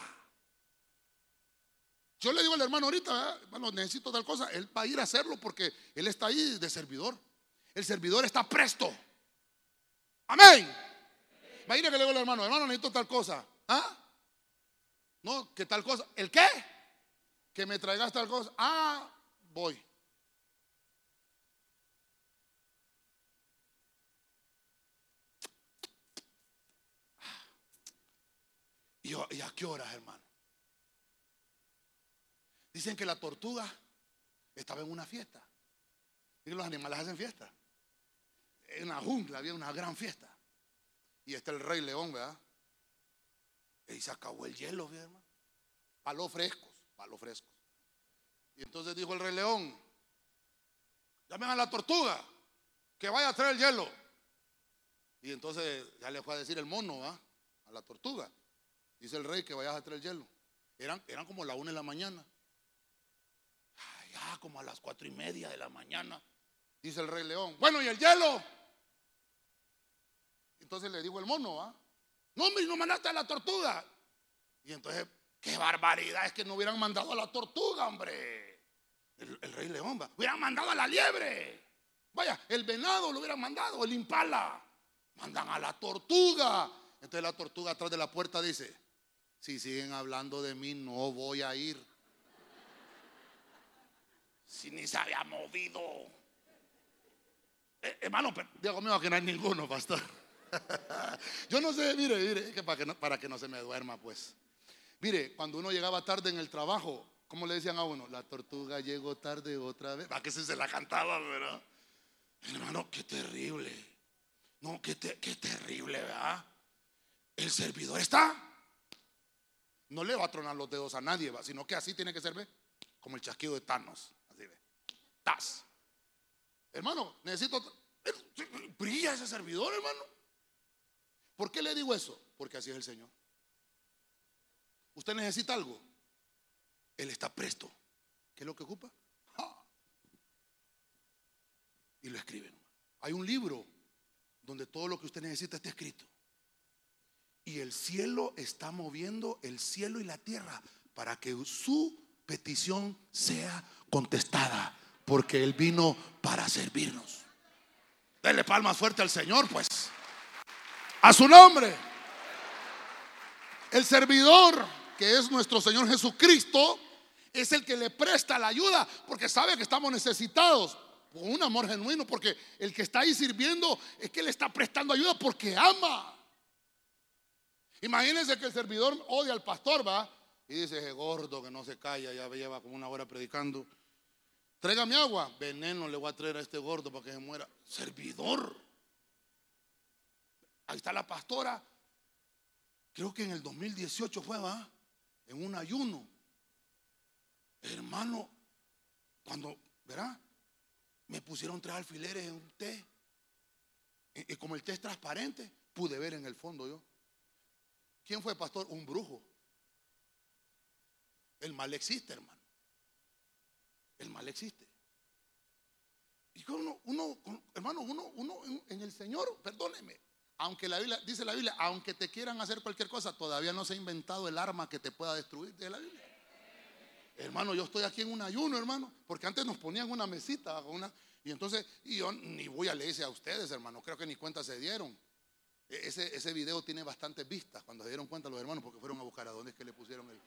Yo le digo al hermano ahorita, bueno, necesito tal cosa, él va a ir a hacerlo porque él está ahí de servidor. El servidor está presto. Amén. Va a ir a que le digo al hermano, hermano, necesito tal cosa. ¿Ah? No, que tal cosa. ¿El qué? Que me traigas tal cosa. Ah, voy. ¿Y a qué horas, hermano? Dicen que la tortuga estaba en una fiesta. Y los animales hacen fiesta. En la jungla había una gran fiesta. Y está el rey león, ¿verdad? Y se acabó el hielo, ¿verdad? Palos frescos, palos frescos. Y entonces dijo el rey león, llamen a la tortuga, que vaya a traer el hielo. Y entonces ya le fue a decir el mono, ¿verdad? A la tortuga. Dice el rey que vaya a traer el hielo. Eran, eran como la una de la mañana como a las cuatro y media de la mañana. Dice el rey león, bueno, ¿y el hielo? Entonces le digo el mono, ¿ah? No, hombre, no mandaste a la tortuga. Y entonces, qué barbaridad, es que no hubieran mandado a la tortuga, hombre. El, rey león, ¿va? hubieran mandado a la liebre. Vaya, el venado lo hubieran mandado, el impala. Mandan a la tortuga. Entonces la tortuga atrás de la puerta dice, si siguen hablando de mí, no voy a ir. Si ni se había movido. Eh, hermano, pero, Dios mío, que no hay ninguno, pastor. Yo no sé, mire, mire, que para, que no, para que no se me duerma, pues. Mire, cuando uno llegaba tarde en el trabajo, ¿cómo le decían a uno? La tortuga llegó tarde otra vez. ¿Para que se, se la cantaba, verdad? Hermano, qué terrible. No, qué, qué terrible, ¿verdad? El servidor está. No le va a tronar los dedos a nadie, ¿va? sino que así tiene que ser, ¿ve? Como el chasquido de Thanos. Hermano, necesito. Brilla ese servidor, hermano. ¿Por qué le digo eso? Porque así es el Señor. Usted necesita algo. Él está presto. ¿Qué es lo que ocupa? Y lo escriben. Hay un libro donde todo lo que usted necesita está escrito. Y el cielo está moviendo el cielo y la tierra para que su petición sea contestada. Porque Él vino para servirnos. Denle palmas fuerte al Señor, pues. A su nombre. El servidor, que es nuestro Señor Jesucristo, es el que le presta la ayuda porque sabe que estamos necesitados. Con un amor genuino, porque el que está ahí sirviendo es que le está prestando ayuda porque ama. Imagínense que el servidor odia al pastor, va, y dice, gordo que no se calla, ya lleva como una hora predicando. Tráigame agua, veneno le voy a traer a este gordo para que se muera. Servidor. Ahí está la pastora. Creo que en el 2018 fue, va, en un ayuno. Hermano, cuando, ¿verdad? Me pusieron tres alfileres en un té. Y, y como el té es transparente, pude ver en el fondo yo. ¿Quién fue pastor? Un brujo. El mal existe, hermano. El mal existe. Y uno, uno, hermano, uno, uno en, el Señor, perdóneme, aunque la Biblia, dice la Biblia, aunque te quieran hacer cualquier cosa, todavía no se ha inventado el arma que te pueda destruir de la Biblia. Hermano, yo estoy aquí en un ayuno, hermano, porque antes nos ponían una mesita, una, y entonces, y yo ni voy a leerse a ustedes, hermano, creo que ni cuenta se dieron. E- Ese, ese video tiene bastantes vistas cuando se dieron cuenta los hermanos, porque fueron a buscar a dónde es que le pusieron el.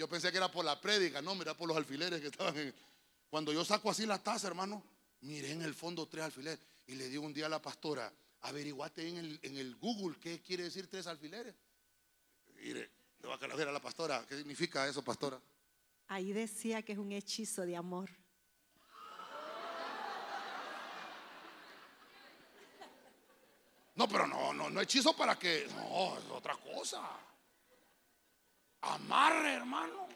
Yo pensé que era por la prédica, no, mira por los alfileres que estaban en. Cuando yo saco así la taza, hermano, miré en el fondo tres alfileres y le digo un día a la pastora, averiguate en el, en el Google qué quiere decir tres alfileres. Mire, le voy a ver a la pastora, ¿qué significa eso, pastora? Ahí decía que es un hechizo de amor. No, pero no, no, no hechizo para que. No, es otra cosa. Amarre, hermano.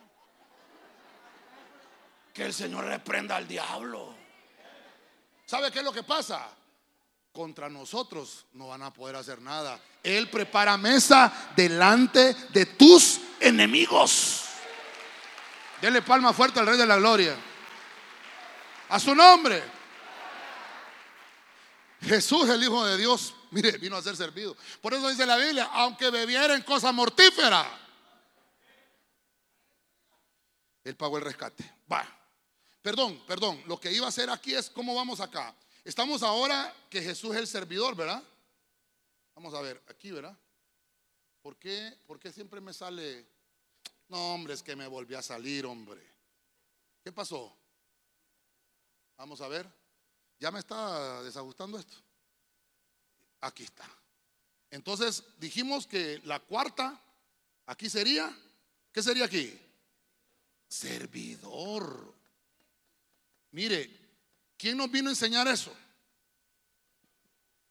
Que el Señor reprenda al diablo. ¿Sabe qué es lo que pasa? Contra nosotros no van a poder hacer nada. Él prepara mesa delante de tus enemigos. Dele palma fuerte al Rey de la Gloria. A su nombre. Jesús, el Hijo de Dios, mire, vino a ser servido. Por eso dice la Biblia, aunque bebiera en cosa mortífera, Él pagó el rescate. Va. Perdón, perdón. Lo que iba a hacer aquí es cómo vamos acá. Estamos ahora que Jesús es el servidor, ¿verdad? Vamos a ver, aquí, ¿verdad? ¿Por qué, ¿Por qué siempre me sale? No, hombre, es que me volví a salir, hombre. ¿Qué pasó? Vamos a ver. Ya me está desajustando esto. Aquí está. Entonces dijimos que la cuarta, aquí sería, ¿qué sería aquí? Servidor. Mire, ¿quién nos vino a enseñar eso?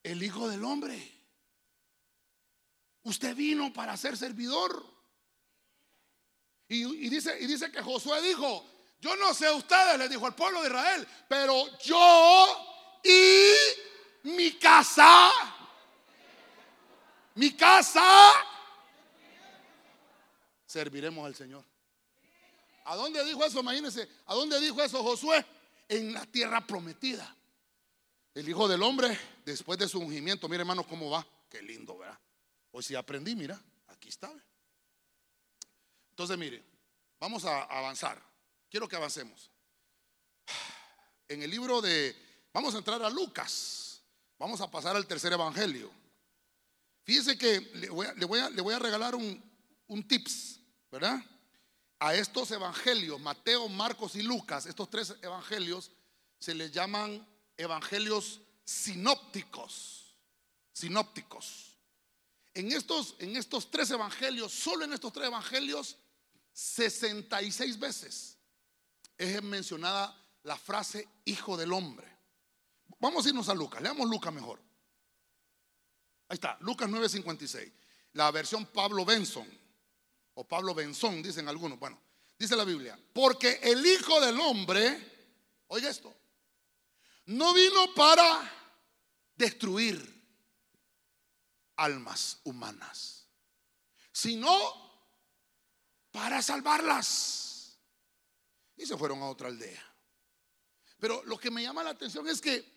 El Hijo del Hombre. Usted vino para ser servidor. Y, dice, y dice que Josué dijo, yo no sé ustedes, le dijo al pueblo de Israel, pero yo y mi casa, mi casa, serviremos al Señor. ¿A dónde dijo eso? Imagínense, ¿a dónde dijo eso Josué? En la tierra prometida. El Hijo del Hombre, después de su ungimiento, mire hermanos cómo va. Qué lindo, ¿verdad? Hoy sí aprendí, mira, aquí está. Entonces, mire, vamos a avanzar. Quiero que avancemos. En el libro de, vamos a entrar a Lucas. Vamos a pasar al tercer evangelio. Fíjese que le voy a regalar un, un tips, ¿verdad? A estos evangelios, Mateo, Marcos y Lucas, estos tres evangelios, se les llaman evangelios sinópticos. Sinópticos. En estos, en estos tres evangelios, solo en estos tres evangelios, 66 veces es mencionada la frase hijo del hombre. Vamos a irnos a Lucas, leamos Lucas mejor. Ahí está, Lucas 9:56. La versión Pablo Benson, o Pablo Benzón, dicen algunos. Bueno, dice la Biblia, porque el Hijo del Hombre, oiga esto, no vino para destruir almas humanas, sino para salvarlas. Y se fueron a otra aldea. Pero lo que me llama la atención es que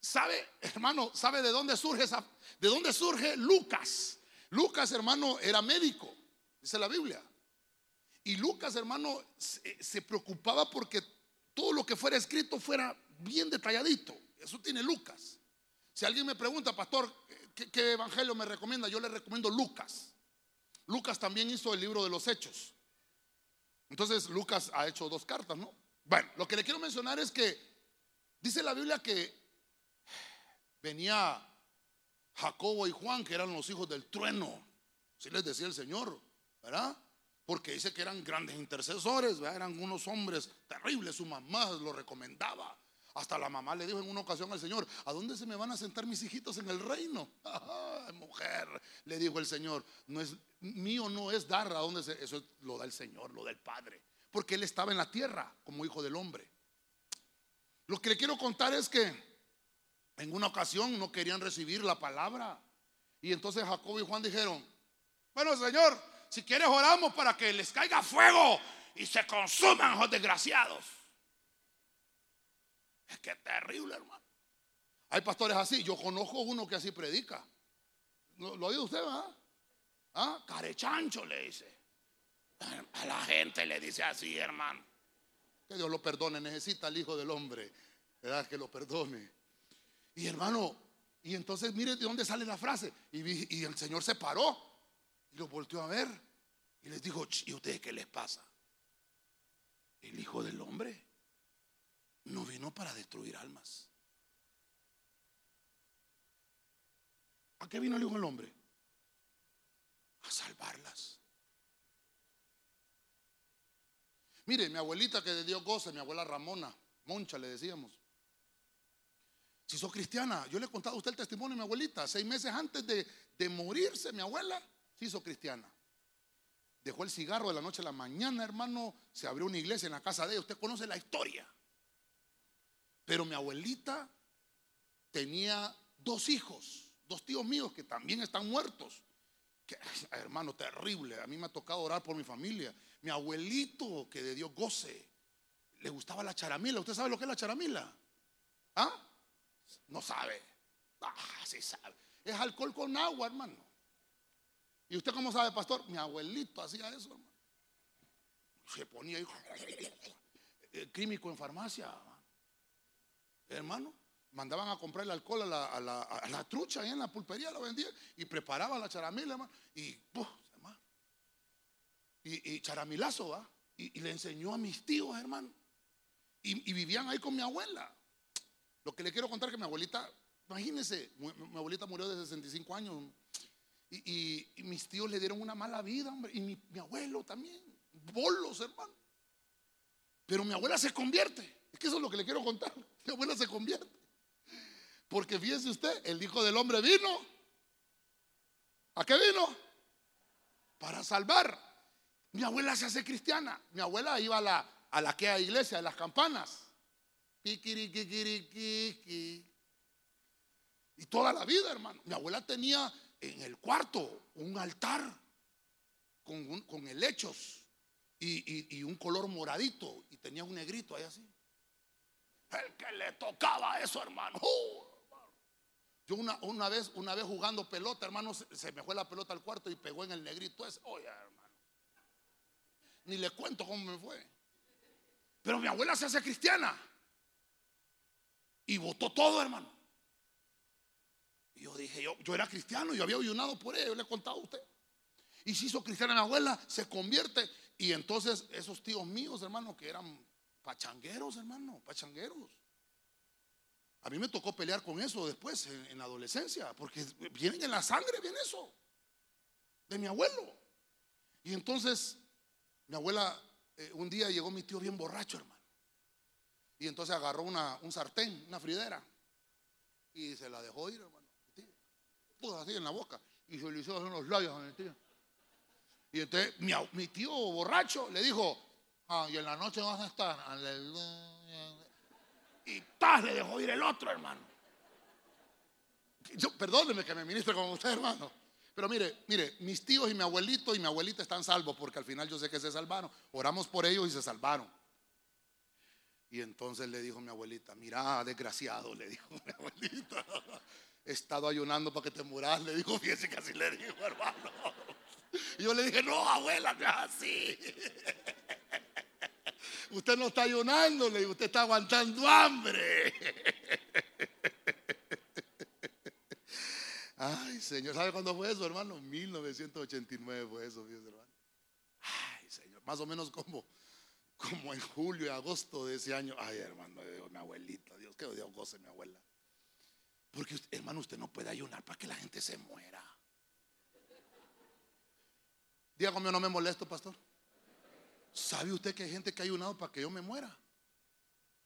¿Sabe, hermano, sabe de dónde surge de dónde surge Lucas? Lucas, hermano, era médico, dice la Biblia. Y Lucas, hermano, se, preocupaba porque todo lo que fuera escrito fuera bien detalladito. Eso tiene Lucas. Si alguien me pregunta, pastor, ¿qué, qué evangelio me recomienda? Yo le recomiendo Lucas. Lucas también hizo el libro de los Hechos. Entonces, Lucas ha hecho dos cartas, ¿no? Bueno, lo que le quiero mencionar es que dice la Biblia que venía Jacobo y Juan, que eran los hijos del trueno. Así les decía el Señor, ¿verdad? Porque dice que eran grandes intercesores, eran unos hombres terribles, su mamá lo recomendaba. Hasta la mamá le dijo en una ocasión al Señor, ¿a dónde se me van a sentar mis hijitos en el reino? Mujer, le dijo el Señor, no es mío no es dar a dónde se, eso lo da el Señor, lo da el Padre, porque él estaba en la tierra como hijo del hombre. Lo que le quiero contar es que en una ocasión no querían recibir la palabra. Y entonces Jacob y Juan dijeron, bueno Señor, si quieres oramos para que les caiga fuego y se consuman los desgraciados. Es que terrible, hermano. Hay pastores así. Yo conozco uno que así predica. ¿Lo, lo oído usted, verdad? ¿Ah? Carechancho le dice. A la gente le dice así, hermano. Que Dios lo perdone. Necesita al Hijo del Hombre. Que lo perdone. Y hermano, y entonces mire de dónde sale la frase. Y, el Señor se paró y lo volteó a ver y les dijo, "Ch, ¿y ustedes qué les pasa? El Hijo del Hombre no vino para destruir almas. ¿A qué vino el Hijo del Hombre? A salvarlas. Mire, mi abuelita que de Dios goza, mi abuela Ramona, Moncha le decíamos. Si sos cristiana, yo le he contado a usted el testimonio de mi abuelita. Seis meses antes de, de morirse, mi abuela se hizo cristiana. Dejó el cigarro de la noche a la mañana, hermano. Se abrió una iglesia en la casa de ella. Usted conoce la historia. Pero mi abuelita tenía dos hijos, dos tíos míos que también están muertos. Hermano, terrible. A mí me ha tocado orar por mi familia. Mi abuelito, que de Dios goce, le gustaba la charamila. ¿Usted sabe lo que es la charamila? ¿Ah? No sabe. Ah, sí sabe. Es alcohol con agua, hermano. ¿Y usted cómo sabe, pastor? Mi abuelito hacía eso, hermano. Se ponía ahí, eh, químico en farmacia. Hermano, mandaban a comprar el alcohol a la, trucha ahí en la pulpería, la vendían y preparaban la charamila, hermano. Y, ¡puf! y, y charamilazo, ¿va? Y, y le enseñó a mis tíos, hermano. Y, y vivían ahí con mi abuela. Lo que le quiero contar es que mi abuelita, imagínense, mi, abuelita murió de 65 años y, mis tíos le dieron una mala vida, hombre, y mi, abuelo también, bolos, hermano. Pero mi abuela se convierte, es que eso es lo que le quiero contar, mi abuela se convierte. Porque fíjese usted, el Hijo del Hombre vino, ¿a qué vino? Para salvar. Mi abuela se hace cristiana, mi abuela iba a la, a la que iglesia, de las campanas. Y toda la vida, hermano. Mi abuela tenía en el cuarto un altar con, con helechos y, y- un color moradito y tenía un negrito ahí así. El que le tocaba eso, hermano. ¡uh! Yo una, una vez, una vez jugando pelota, hermano, se, se me fue la pelota al cuarto y pegó en el negrito ese. Oye, hermano. Ni le cuento cómo me fue. Pero mi abuela se hace cristiana. Y votó todo, hermano. Y yo dije, yo, yo era cristiano, yo había ayunado por ella, yo le he contado a usted. Y se hizo cristiana mi abuela, se convierte. Y entonces esos tíos míos, hermano, que eran pachangueros, hermano, pachangueros. A mí me tocó pelear con eso después, en, la adolescencia, porque vienen en la sangre, viene eso, de mi abuelo. Y entonces, mi abuela, eh, un día llegó mi tío bien borracho, hermano. Y entonces agarró una, un sartén, una fridera, y se la dejó ir, hermano. Puso así en la boca, y se le hizo en los labios a mi tío. Y entonces mi, tío borracho le dijo, ah, y en la noche vas a estar. Y ¡tas! le dejó ir el otro, hermano. Yo, perdóneme que me ministre con usted, hermano. Pero mire, mire, mis tíos y mi abuelito y mi abuelita están salvos porque al final yo sé que se salvaron. Oramos por ellos y se salvaron. Y entonces le dijo mi abuelita, mira, desgraciado, le dijo mi abuelita. He estado ayunando para que te muras, le dijo, fíjese que así le dijo, hermano. Y yo le dije, no, abuela, no es así. Usted no está ayunando, le digo, usted está aguantando hambre. Ay, Señor, ¿sabe cuándo fue eso, hermano? 1989 fue eso, fíjese, hermano. Ay, Señor, más o menos como, como en julio y agosto de ese año. Ay, hermano, mi abuelita, Dios, que Dios goce mi abuela. Porque, hermano, usted no puede ayunar para que la gente se muera. Diga conmigo, no me molesto, pastor. ¿Sabe usted que hay gente que ha ayunado para que yo me muera?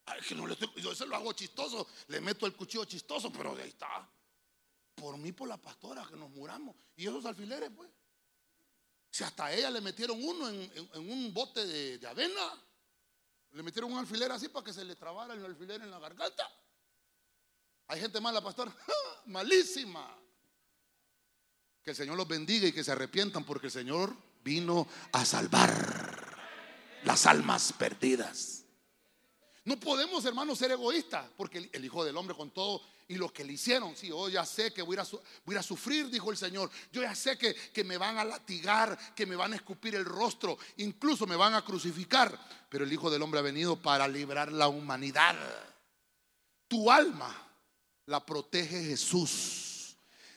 Ay, que no le estoy- yo eso lo hago chistoso, le meto el cuchillo chistoso, pero ahí está. Por mí, por la pastora, que nos muramos. Y esos alfileres, pues. Si hasta ella le metieron uno en un bote de, de avena, le metieron un alfiler así para que se le trabara el alfiler en la garganta. Hay gente mala, pastor, malísima. Que el Señor los bendiga y que se arrepientan porque el Señor vino a salvar las almas perdidas. No podemos, hermanos, ser egoístas, porque el, Hijo del Hombre con todo y lo que le hicieron, sí, yo ya sé que voy a, sufrir, dijo el Señor. Yo ya sé que me van a latigar, que me van a escupir el rostro, incluso me van a crucificar. Pero el Hijo del Hombre ha venido para librar la humanidad. Tu alma la protege Jesús.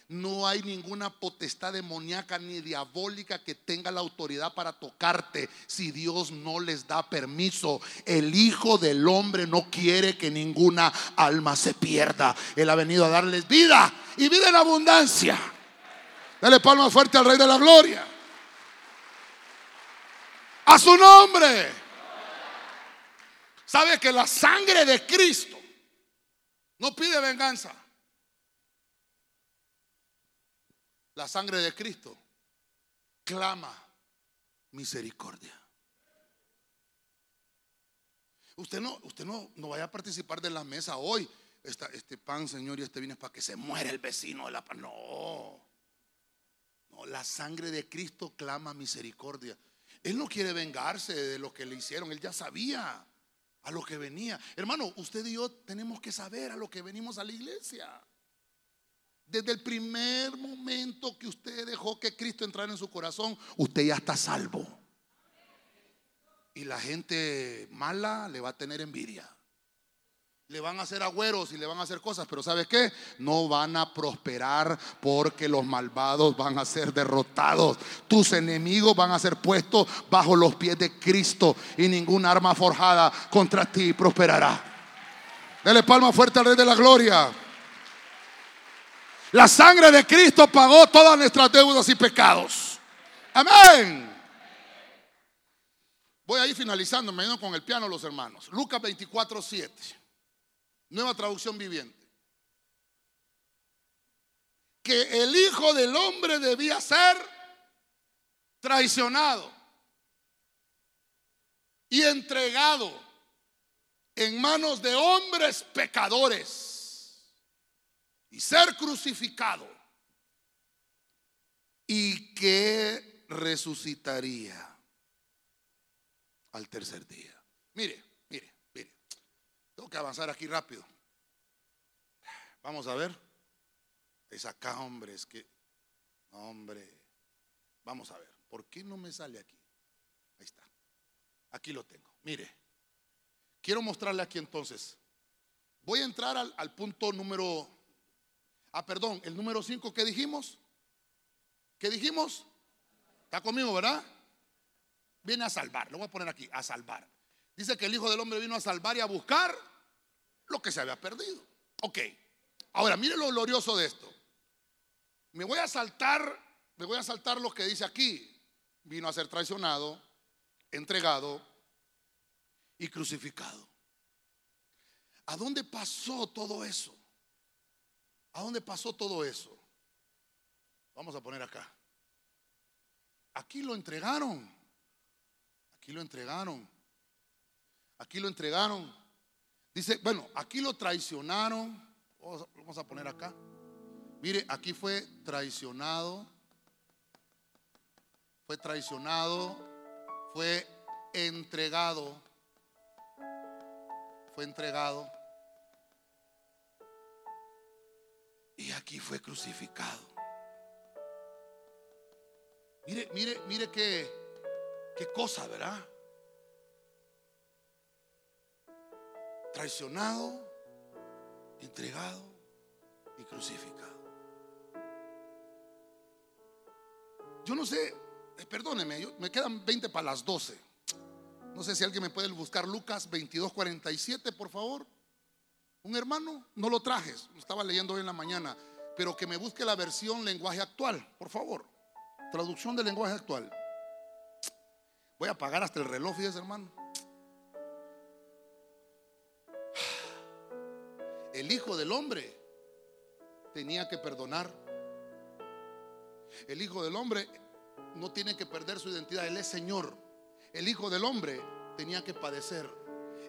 No hay ninguna potestad demoníaca ni diabólica que tenga la autoridad para tocarte si Dios no les da permiso. El Hijo del Hombre no quiere que ninguna alma se pierda. Él ha venido a darles vida y vida en abundancia. Dale palmas fuerte al Rey de la Gloria. A su nombre. ¿Sabe que la sangre de Cristo no pide venganza? La sangre de Cristo clama misericordia. Usted no, usted no, no vaya a participar de la mesa hoy. Esta- este pan, Señor, y este vino es para que se muera el vecino de la pan. No. No, la sangre de Cristo clama misericordia. Él no quiere vengarse de lo que le hicieron. Él ya sabía a lo que venía. Hermano, usted y yo tenemos que saber a lo que venimos a la iglesia. Desde el primer momento que usted dejó que Cristo entrara en su corazón, usted ya está salvo. Y la gente mala le va a tener envidia. Le van a hacer agüeros y le van a hacer cosas, pero ¿sabe qué? No van a prosperar porque los malvados van a ser derrotados. Tus enemigos van a ser puestos bajo los pies de Cristo y ninguna arma forjada contra ti prosperará. Dele palma fuerte al Rey de la Gloria. La sangre de Cristo pagó todas nuestras deudas y pecados. Amén. Voy a ir finalizando, me con el piano los hermanos. Lucas 24, 7. Nueva traducción viviente. Que el Hijo del Hombre debía ser traicionado y entregado en manos de hombres pecadores y ser crucificado y que resucitaría al tercer día. Mire, mire, mire. Tengo que avanzar aquí rápido. Vamos a ver. Es acá, hombre, es que, hombre, vamos a ver. ¿Por qué no me sale aquí? Ahí está. Aquí lo tengo. Mire, quiero mostrarle aquí entonces. Voy a entrar al, al punto número, Ah, perdón, el número 5, ¿qué dijimos? ¿Qué dijimos? ¿Está conmigo, verdad? Viene a salvar, lo voy a poner aquí, a salvar. Dice que el Hijo del Hombre vino a salvar y a buscar lo que se había perdido. Ok, ahora mire lo glorioso de esto. Me voy a saltar, me voy a saltar lo que dice aquí. Vino a ser traicionado, entregado y crucificado. ¿A dónde pasó todo eso? ¿A dónde pasó todo eso? Vamos a poner acá. Aquí lo entregaron. Aquí lo entregaron. Aquí lo entregaron. Dice, bueno, aquí lo traicionaron. Vamos a poner acá. Mire, aquí fue traicionado. Fue traicionado. Fue entregado. Fue entregado. Y aquí fue crucificado. Mire, mire, mire qué, qué cosa, ¿verdad? Traicionado, entregado y crucificado. Yo no sé, eh, perdóneme, me quedan 20 para las 12. No sé si alguien me puede buscar Lucas 22, 47, por favor. Un hermano, no lo trajes, lo estaba leyendo hoy en la mañana, pero que me busque la versión lenguaje actual, por favor. Traducción del lenguaje actual. Voy a apagar hasta el reloj, fíjese, hermano. El Hijo del Hombre tenía que perdonar. El Hijo del Hombre no tiene que perder su identidad, Él es Señor. El Hijo del Hombre tenía que padecer.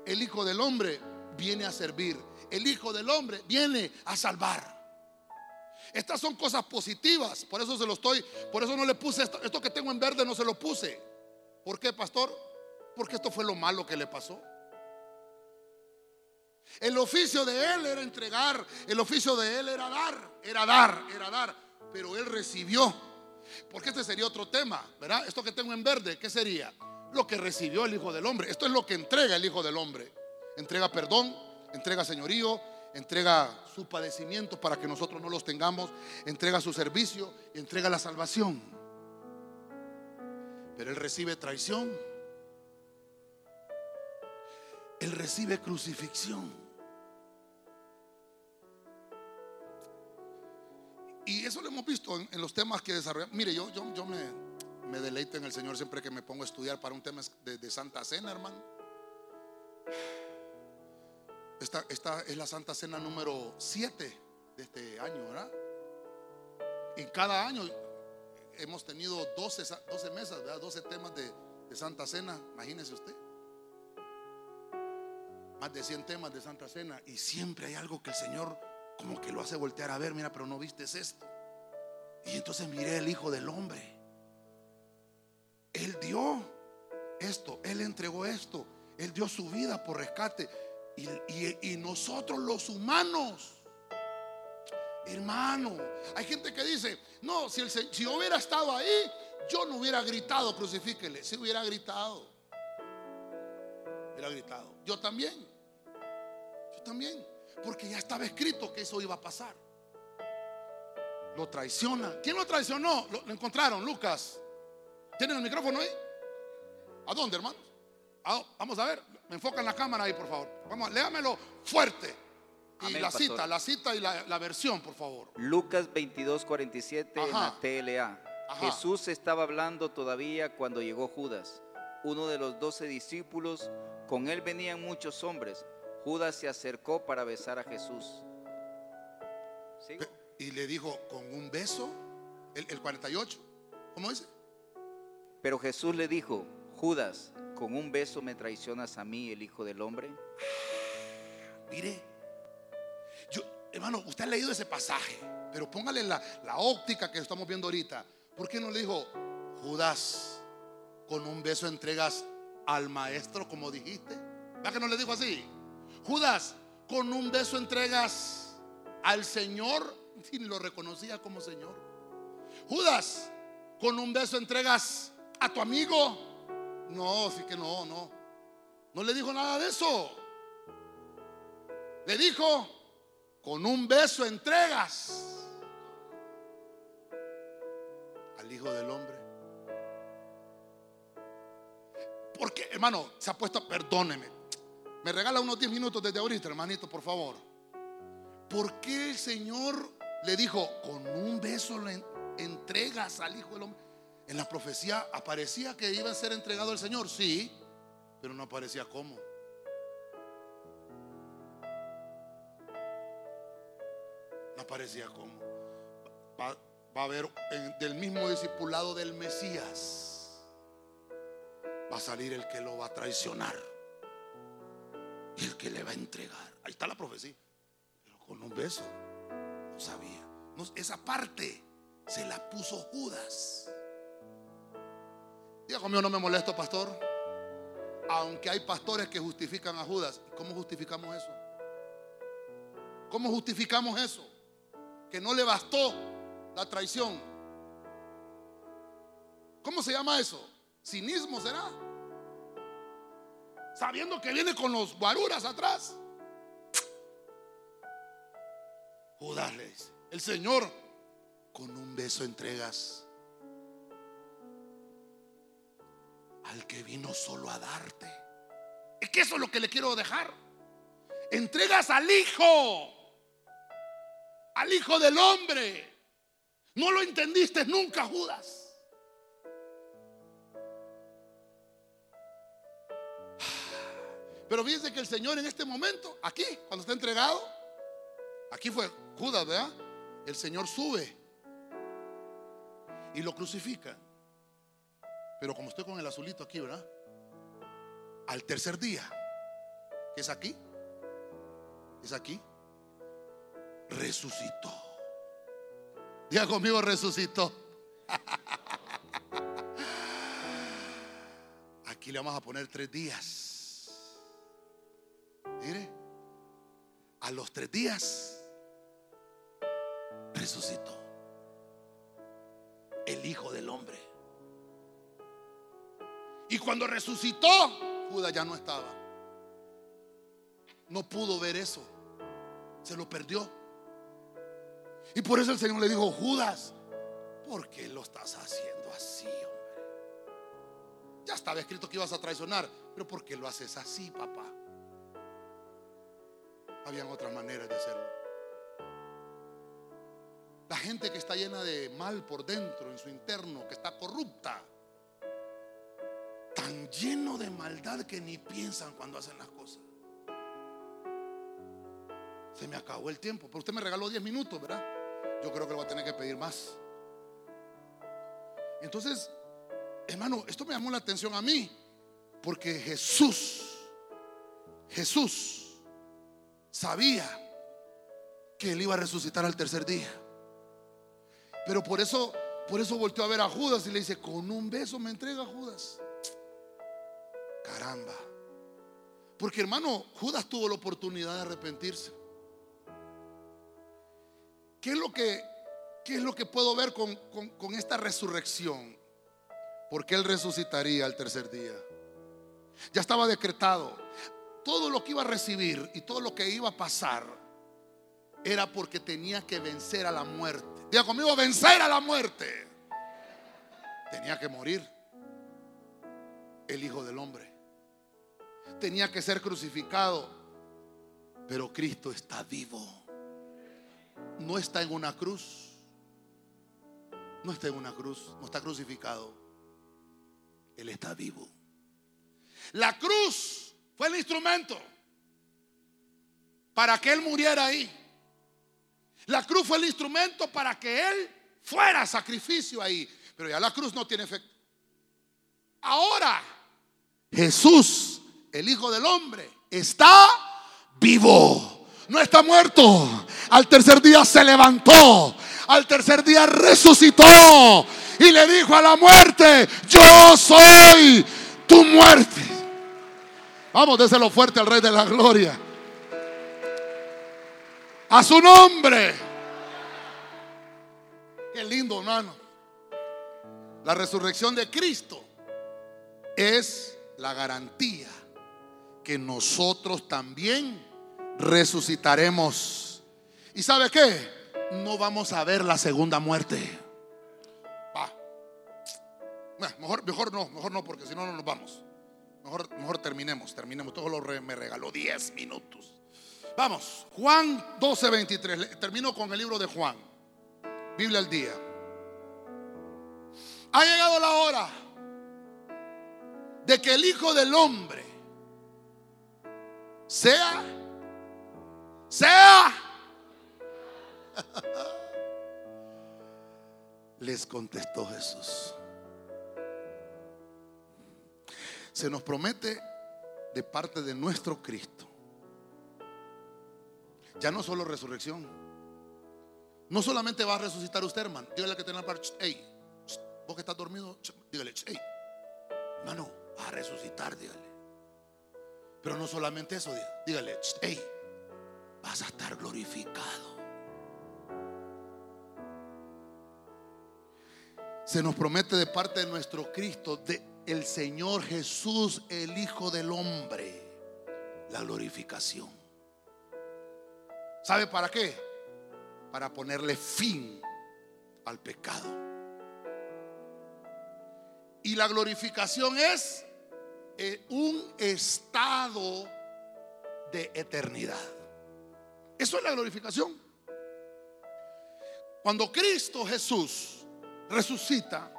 El Hijo del Hombre viene a servir. El Hijo del Hombre viene a salvar. Estas son cosas positivas, por eso se lo estoy, por eso no le puse esto, esto que tengo en verde no se lo puse. ¿Por qué, pastor? Porque esto fue lo malo que le pasó. El oficio de él era entregar, el oficio de él era dar, era dar, era dar, pero él recibió. Porque este sería otro tema, ¿verdad? Esto que tengo en verde, ¿qué sería? Lo que recibió el Hijo del Hombre. Esto es lo que entrega el Hijo del Hombre. Entrega perdón, entrega señorío, entrega su padecimiento para que nosotros no los tengamos, entrega su servicio, entrega la salvación. Pero él recibe traición. Él recibe crucifixión. Y eso lo hemos visto en, los temas que desarrollamos. Mire, yo, yo, yo me, me, deleito en el Señor siempre que me pongo a estudiar para un tema de, de Santa Cena, hermano. Esta, esta es la Santa Cena número 7 de este año, ¿verdad? Y cada año hemos tenido 12, 12 mesas, ¿verdad? 12 temas de, de Santa Cena, imagínese usted. Más de 100 temas de Santa Cena y siempre hay algo que el Señor como que lo hace voltear a ver, mira, pero no viste esto. Y entonces miré el Hijo del Hombre. Él dio esto, Él entregó esto, Él dio su vida por rescate. Y, nosotros los humanos, hermano, hay gente que dice, no, si, el, si yo hubiera estado ahí, yo no hubiera gritado, crucifíquele, si hubiera gritado. Hubiera gritado. Yo también. Yo también. Porque ya estaba escrito que eso iba a pasar. Lo traiciona. ¿Quién lo traicionó? Lo, lo encontraron, Lucas. ¿Tienen el micrófono ahí? ¿A dónde, hermanos? Ah, vamos a ver, me enfocan la cámara ahí, por favor. Vamos, léamelo fuerte. Y la cita, la cita y la, versión, por favor. Lucas 22, 47 en la TLA. Jesús estaba hablando todavía cuando llegó Judas, uno de los doce discípulos. Con él venían muchos hombres. Judas se acercó para besar a Jesús. Y le dijo, con un beso, el, el 48, ¿cómo dice? Pero Jesús le dijo, Judas, con un beso me traicionas a mí, el Hijo del Hombre? Mire, yo, hermano, usted ha leído ese pasaje, pero póngale la, la óptica que estamos viendo ahorita. ¿Por qué no le dijo, Judas, con un beso entregas al maestro, como dijiste? ¿Verdad que no le dijo así? Judas, con un beso entregas al Señor, y lo reconocía como Señor. Judas, con un beso entregas a tu amigo. No, sí que no, no. No le dijo nada de eso. Le dijo, con un beso entregas al Hijo del Hombre. Porque, hermano, se ha puesto, perdóneme, me regala unos 10 minutos desde ahorita, hermanito, por favor. ¿Por qué el Señor le dijo, con un beso le entregas al Hijo del Hombre? En la profecía aparecía que iba a ser entregado al Señor, sí, pero no aparecía cómo. No aparecía cómo. Va, a haber del mismo discipulado del Mesías. Va a salir el que lo va a traicionar. Y el que le va a entregar. Ahí está la profecía. Pero con un beso. No sabía. esa parte se la puso Judas. Diga conmigo, no me molesto, pastor. Aunque hay pastores que justifican a Judas. ¿Cómo justificamos eso? ¿Cómo justificamos eso? Que no le bastó la traición. ¿Cómo se llama eso? Cinismo será. Sabiendo que viene con los guaruras atrás. Judas le dice, el Señor con un beso entregas al que vino solo a darte. Es que eso es lo que le quiero dejar. Entregas al Hijo, al Hijo del Hombre. No lo entendiste nunca, Judas. Pero fíjense que el Señor en este momento, aquí, cuando está entregado, aquí fue Judas, ¿verdad? El Señor sube y lo crucifica. Pero como estoy con el azulito aquí, ¿verdad? Al tercer día, que es aquí, es aquí, resucitó. Diga conmigo, resucitó. Aquí le vamos a poner tres días. Mire, a los tres días resucitó el Hijo del Hombre. Y cuando resucitó, Judas ya no estaba. No pudo ver eso. Se lo perdió. Y por eso el Señor le dijo, Judas, ¿por qué lo estás haciendo así, hombre? Ya estaba escrito que ibas a traicionar, pero ¿por qué lo haces así, papá? Habían otras maneras de hacerlo. La gente que está llena de mal por dentro, en su interno, que está corrupta, tan lleno de maldad que ni piensan cuando hacen las cosas. Se me acabó el tiempo, pero usted me regaló 10 minutos, ¿verdad? Yo creo que lo va a tener que pedir más. Entonces, hermano, esto me llamó la atención a mí, porque Jesús, Jesús sabía que él iba a resucitar al tercer día. Pero por eso, por eso volteó a ver a Judas y le dice, con un beso me entrega Judas. Caramba. Porque hermano, Judas tuvo la oportunidad de arrepentirse. ¿Qué es lo que, qué es lo que puedo ver con, con esta resurrección? Porque Él resucitaría al tercer día. Ya estaba decretado. Todo lo que iba a recibir y todo lo que iba a pasar era porque tenía que vencer a la muerte. Diga conmigo, vencer a la muerte. Tenía que morir el Hijo del Hombre tenía que ser crucificado. Pero Cristo está vivo. No está en una cruz. No está en una cruz. No está crucificado. Él está vivo. La cruz fue el instrumento para que Él muriera ahí. La cruz fue el instrumento para que Él fuera sacrificio ahí. Pero ya la cruz no tiene efecto. Ahora Jesús el Hijo del Hombre, está vivo. No está muerto. Al tercer día se levantó. Al tercer día resucitó. Y le dijo a la muerte, yo soy tu muerte. Vamos, déselo fuerte al Rey de la Gloria. A su nombre. Qué lindo, hermano. La resurrección de Cristo es la garantía que nosotros también resucitaremos ¿Y sabe qué? No vamos a ver la segunda muerte. Va. Mejor, mejor no, mejor no, porque si no, no nos vamos. Mejor, mejor terminemos, terminemos. Todo lo me regaló 10 minutos. Vamos, Juan 12, 23. Termino con el libro de Juan. Biblia al día. Ha llegado la hora de que el Hijo del Hombre sea, sea, les contestó Jesús. Se nos promete de parte de nuestro Cristo. Ya no solo resurrección. No solamente va a resucitar usted, hermano. Dígale que tiene la parte, hey, vos que estás dormido, dígale, hey, hermano, a resucitar, dígale. Pero no solamente eso, dígale, hey, vas a estar glorificado. Se nos promete de parte de nuestro Cristo, de el Señor Jesús, el Hijo del Hombre, la glorificación. ¿Sabe para qué? Para ponerle fin al pecado. Y la glorificación es un estado de eternidad. Eso es la glorificación. Cuando Cristo Jesús resucita,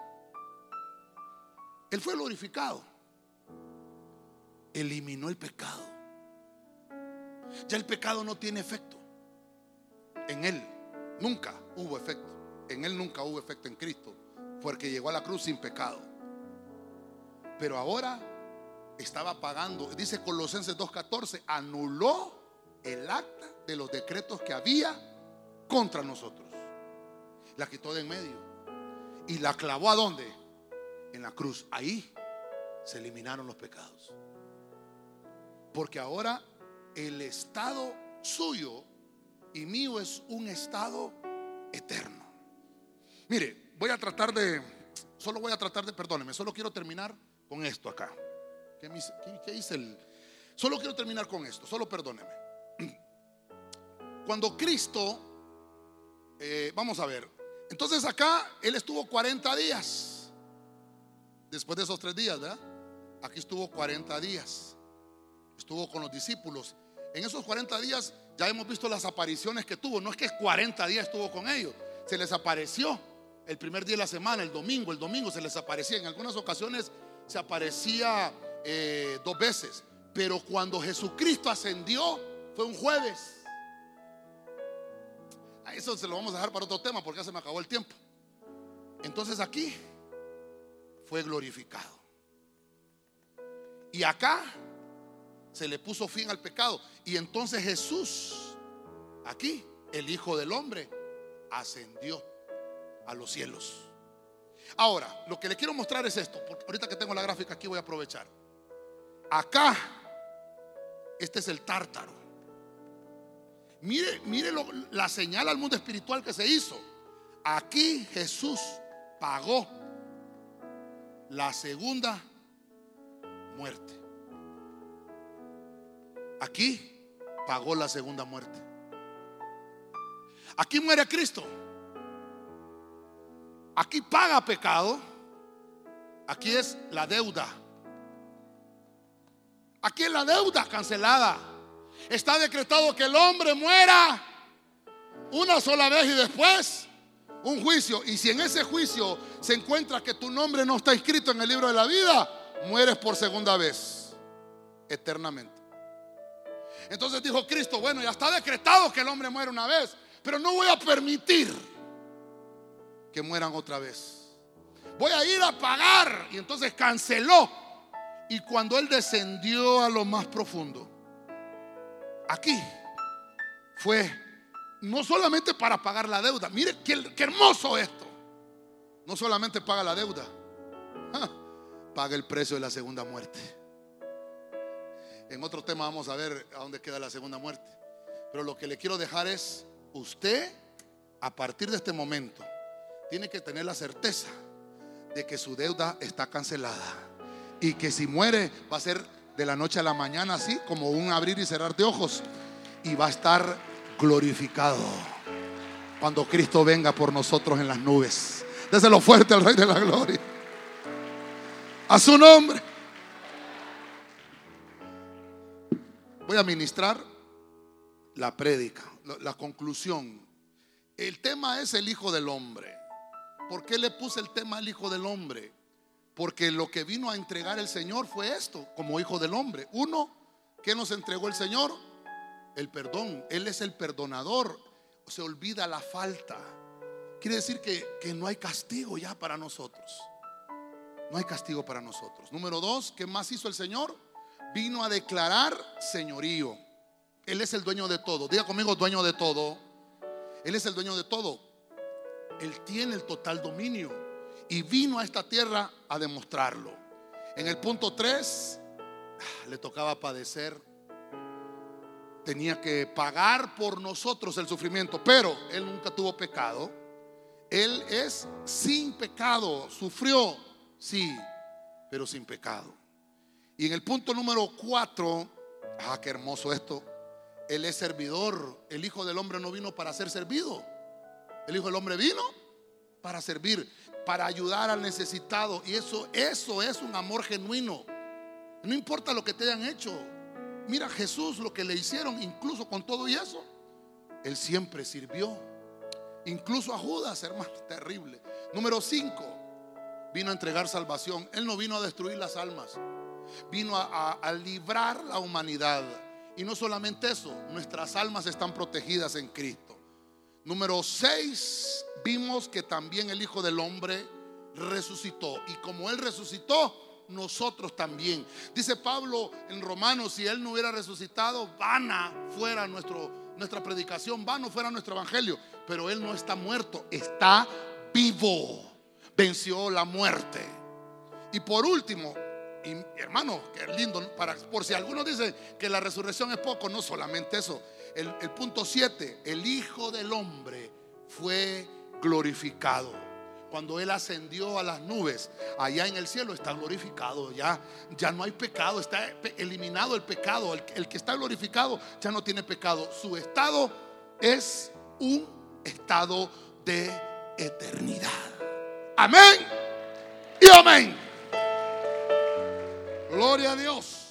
Él fue glorificado. Eliminó el pecado. Ya el pecado no tiene efecto. En Él nunca hubo efecto. En Él nunca hubo efecto en Cristo. Porque llegó a la cruz sin pecado. Pero ahora estaba pagando, dice Colosenses 2.14, anuló el acta de los decretos que había contra nosotros. La quitó de en medio. Y la clavó a dónde? En la cruz. Ahí se eliminaron los pecados. Porque ahora el estado suyo y mío es un estado eterno. Mire, voy a tratar de, solo voy a tratar de, perdóneme, solo quiero terminar con esto acá. ¿Qué, hice el? Solo quiero terminar con esto, solo perdóneme. Cuando Cristo, eh, vamos a ver, entonces acá Él estuvo 40 días, después de esos tres días, ¿verdad? Aquí estuvo 40 días, estuvo con los discípulos. En esos 40 días ya hemos visto las apariciones que tuvo, no es que 40 días estuvo con ellos, se les apareció el primer día de la semana, el domingo, el domingo se les aparecía, en algunas ocasiones se aparecía eh, dos veces. Pero cuando Jesucristo ascendió, fue un jueves. A eso se lo vamos a dejar para otro tema porque ya se me acabó el tiempo. Entonces aquí fue glorificado. Y acá se le puso fin al pecado. Y entonces Jesús, aquí, el Hijo del Hombre, ascendió a los cielos. Ahora, lo que le quiero mostrar es esto. Ahorita que tengo la gráfica aquí voy a aprovechar. Acá, este es el tártaro. Mire, mire la señal al mundo espiritual que se hizo. Aquí Jesús pagó la segunda muerte. Aquí pagó la segunda muerte. Aquí muere Cristo. Aquí paga pecado. Aquí es la deuda. Aquí la deuda cancelada. Está decretado que el hombre muera una sola vez y después un juicio. Y si en ese juicio se encuentra que tu nombre no está escrito en el libro de la vida, mueres por segunda vez, eternamente. Entonces dijo Cristo, bueno, ya está decretado que el hombre muere una vez, pero no voy a permitir que mueran otra vez. Voy a ir a pagar. Y entonces canceló y cuando Él descendió a lo más profundo, aquí fue no solamente para pagar la deuda, mire qué, hermoso esto. No solamente paga la deuda, paga el precio de la segunda muerte. En otro tema vamos a ver a dónde queda la segunda muerte. Pero lo que le quiero dejar es, usted a partir de este momento tiene que tener la certeza de que su deuda está cancelada y que si muere va a ser de la noche a la mañana así como un abrir y cerrar de ojos y va a estar glorificado. Cuando Cristo venga por nosotros en las nubes. Déselo fuerte al Rey de la Gloria. A su nombre. Voy a ministrar la prédica, la conclusión. El tema es el Hijo del Hombre. ¿Por qué le puse el tema al Hijo del Hombre? Porque lo que vino a entregar el Señor fue esto, como Hijo del Hombre. Uno, ¿qué nos entregó el Señor? El perdón. Él es el perdonador. Se olvida la falta. Quiere decir que, que no hay castigo ya para nosotros. No hay castigo para nosotros. Número dos, ¿qué más hizo el Señor? Vino a declarar señorío. Él es el dueño de todo. Diga conmigo, dueño de todo. Él es el dueño de todo. Él tiene el total dominio y vino a esta tierra a demostrarlo. En el punto 3 le tocaba padecer, tenía que pagar por nosotros el sufrimiento, pero él nunca tuvo pecado. Él es sin pecado, sufrió, sí, pero sin pecado. Y en el punto número 4, ah, qué hermoso esto, él es servidor. El Hijo del Hombre no vino para ser servido. El Hijo del Hombre vino para servir, para ayudar al necesitado. Y eso, eso es un amor genuino. No importa lo que te hayan hecho. Mira Jesús lo que le hicieron, incluso con todo y eso. Él siempre sirvió. Incluso a Judas, hermano, terrible. Número 5, vino a entregar salvación. Él no vino a destruir las almas. Vino a, a librar la humanidad. Y no solamente eso, nuestras almas están protegidas en Cristo. Número 6, vimos que también el Hijo del Hombre resucitó. Y como Él resucitó, nosotros también. Dice Pablo en Romanos, si Él no hubiera resucitado, vana fuera nuestra predicación, vano fuera nuestro evangelio. Pero Él no está muerto, está vivo. Venció la muerte. Y por último, y hermano, qué lindo, para, por si algunos dicen que la resurrección es poco, no solamente eso. El, punto 7, el Hijo del Hombre fue glorificado. Cuando Él ascendió a las nubes, allá en el cielo está glorificado. Ya, ya no hay pecado, está eliminado el pecado. El, el que está glorificado ya no tiene pecado. Su estado es un estado de eternidad. Amén y amén. Gloria a Dios.